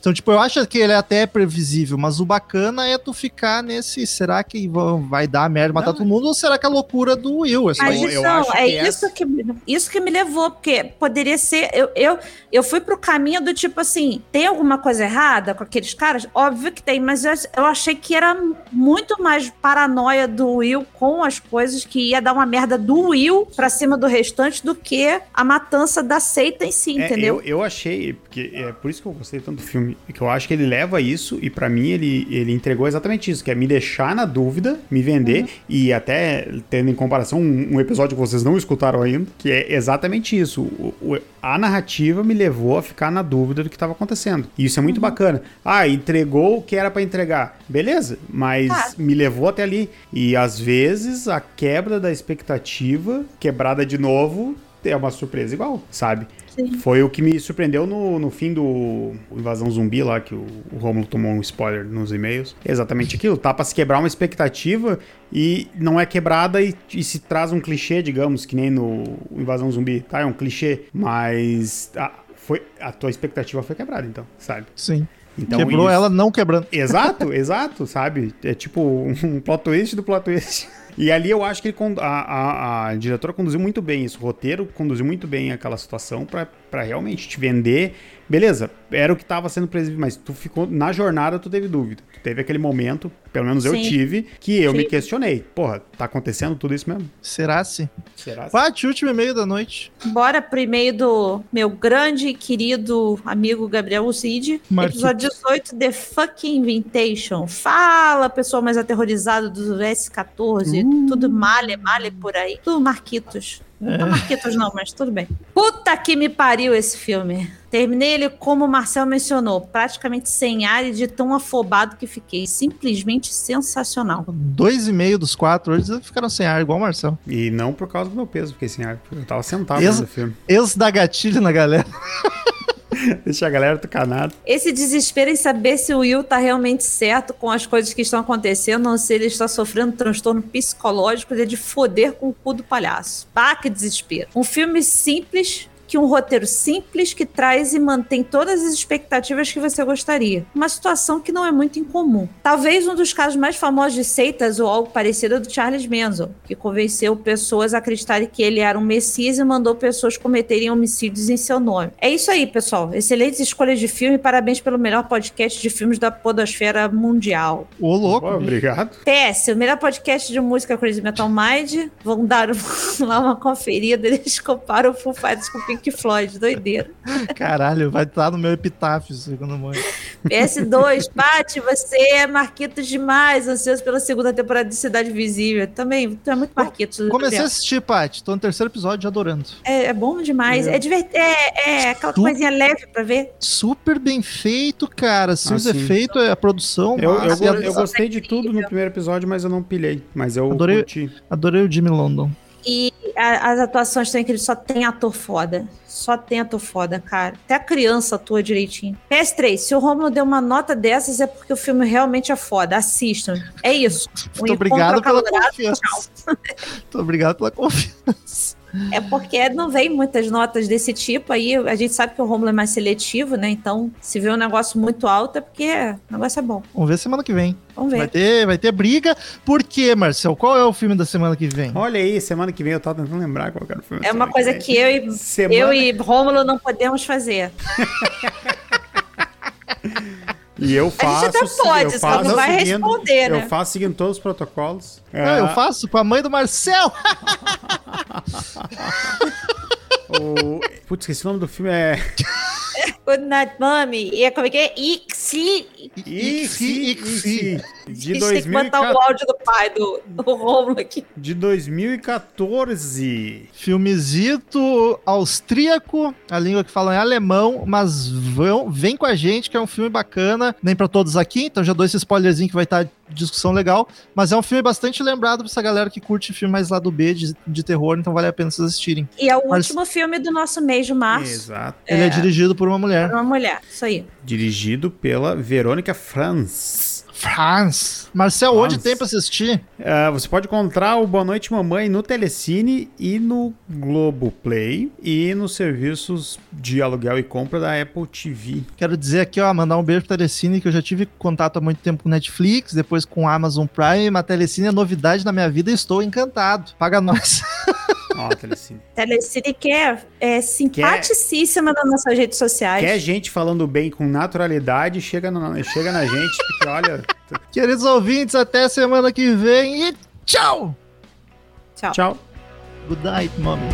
Então, tipo, eu acho que ele é até previsível, mas o bacana é tu ficar nesse, será que vai dar merda matar Não. todo mundo ou será que é a loucura do Will? É só Mas eu- acho é que isso, que, isso que me levou, porque poderia ser. Eu, eu, eu fui pro caminho do tipo assim: tem alguma coisa errada com aqueles caras? Óbvio que tem, mas eu, eu achei que era muito mais paranoia do Will com as coisas, que ia dar uma merda do Will pra cima do restante do que a matança da seita em si, É, entendeu? eu, eu achei, porque é por isso que eu gostei tanto do filme, que eu acho que ele leva isso e pra mim ele, ele entregou exatamente isso, que é me deixar na dúvida, me vender Uhum. e até tendo em comparação um, um episódio que vocês não escutaram ainda, que é exatamente isso. O- o- a narrativa me levou a ficar na dúvida do que estava acontecendo. E isso é Uhum. muito bacana. Ah, entregou o que era pra entregar. Beleza, mas Tá. me levou até ali. E às vezes a quebra da expectativa, quebrada de novo, é uma surpresa igual, sabe? Sim. Foi o que me surpreendeu no, no fim do Invasão Zumbi lá, que o, o Romulo tomou um spoiler nos e-mails. É exatamente aquilo. Tá pra se quebrar uma expectativa e não é quebrada e, e se traz um clichê, digamos, que nem no Invasão Zumbi. Tá, é um clichê, mas a, foi, a tua expectativa foi quebrada, então, sabe? Sim. Então, Quebrou isso- ela não quebrando. Exato, exato, sabe? É tipo um plot twist do plot twist. E ali eu acho que ele, a, a, a diretora conduziu muito bem isso. O roteiro conduziu muito bem aquela situação pra, pra realmente te vender. Beleza, era o que tava sendo previsível, mas tu ficou. Na jornada, tu teve dúvida. Tu teve aquele momento, pelo menos eu Sim. tive, que eu Sim. me questionei. Porra, tá acontecendo tudo isso mesmo? Será se? Será? Pati, último e-mail da noite. Bora pro e-mail do meu grande e querido amigo Gabriel Cid. Marquito. Episódio 18, The Fucking Invitation. Fala, pessoal mais aterrorizado do S14. Uh. Tudo male, male por aí. Tudo Marquitos. Não É. tá Marquitos não, mas tudo bem. Puta que me pariu esse filme. Terminei ele como o Marcel mencionou, praticamente sem ar e de tão afobado que fiquei. Simplesmente sensacional. Dois e meio dos quatro hoje ficaram sem ar, igual o Marcel. E não por causa do meu peso, fiquei sem ar. Eu tava sentado Ex- no filme. Esse dá gatilho na galera. Deixa a galera tucanada. Esse desespero em saber se o Will tá realmente certo com as coisas que estão acontecendo ou se ele está sofrendo transtorno psicológico de foder com o cu do palhaço. Pá, que desespero. Um filme simples. Que um roteiro simples que traz e mantém todas as expectativas que você gostaria. Uma situação que não é muito incomum. Talvez um dos casos mais famosos de seitas ou algo parecido é do Charles Manson, que convenceu pessoas a acreditarem que ele era um messias e mandou pessoas cometerem homicídios em seu nome. É isso aí, pessoal. Excelentes escolhas de filme. Parabéns pelo melhor podcast de filmes da podosfera mundial. Ô, louco. Pô, obrigado. PS, o melhor podcast de música Crazy Metal Mind. Vão dar lá uma conferida. Eles comparam o Full Fighters com o Pink Floyd. Doideira. Caralho, vai estar no meu epitáfio segundo morrer. PS2, Paty, você é Marquitos demais. Ansioso pela segunda temporada de Cidade Visível. Também, tu é muito Marquitos. Comecei a assistir, Paty. Tô no terceiro episódio adorando. É, é bom demais. É, divert... é, é aquela Tu- coisinha leve pra ver. Super bem feito, cara. Assim, Ah, os sim. efeitos, a produção. Eu, eu, e a- eu gostei de tudo no primeiro episódio, mas eu não pilhei. Mas eu Adorei. curti. Adorei o Jimmy London. A- as atuações estão incríveis, só tem ator foda. Só tem ator foda, cara. Até a criança atua direitinho. PS3, se o Romulo deu uma nota dessas é porque o filme realmente é foda. Assistam. É isso. Um Muito obrigado pela confiança. Muito obrigado pela confiança. É porque não vem muitas notas desse tipo. Aí a gente sabe que o Romulo é mais seletivo, né? Então, se vê um negócio muito alto, é porque o negócio é bom. Vamos ver semana que vem. Vamos Vai ver. ter, vai ter briga. Por quê, Marcel? Qual é o filme da semana que vem? Olha aí, semana que vem eu tava tentando lembrar qual era o filme. É uma coisa vem. que eu e, Semana- eu e Rômulo não podemos fazer. E eu A faço. gente até pode, eu só faço não vai seguindo- responder, né? Eu faço seguindo todos os protocolos. Não, É, eu faço com a mãe do Marcel. o... Putz, esqueci o nome do filme. É. Good night, mommy. E é como é que é? Ixi. Ixi, ixi. De a gente tem que botar 2014. o áudio do pai do, do Romulo aqui. De 2014. Filmezito austríaco, a língua que fala é alemão, mas vão, vem com a gente, que é um filme bacana, nem pra todos aqui, então já dou esse spoilerzinho que vai estar discussão legal, mas é um filme bastante lembrado pra essa galera que curte filme mais lá do B de, de terror, então vale a pena vocês assistirem. E é o Mas- último filme do nosso mês de março. Exato. Ele é dirigido por uma mulher. Uma mulher, isso aí. Dirigido pela Verônica Franz. Franz. Marcel, onde Franz. tem pra assistir? Ah, você pode encontrar o Boa Noite Mamãe no Telecine e no Globoplay e nos serviços de aluguel e compra da Apple TV. Quero dizer aqui, ó, mandar um beijo pra Telecine, que eu já tive contato há muito tempo com Netflix, depois com Amazon Prime, mas Telecine é novidade na minha vida e estou encantado. Paga nós. Ó, Telecine. Telecine que é, é simpaticíssima nas nossas redes sociais. Quer gente falando bem com naturalidade, chega, no- chega na gente, porque olha. Queridos ouvintes, até semana que vem e tchau! Tchau. Tchau. Good night, mommy.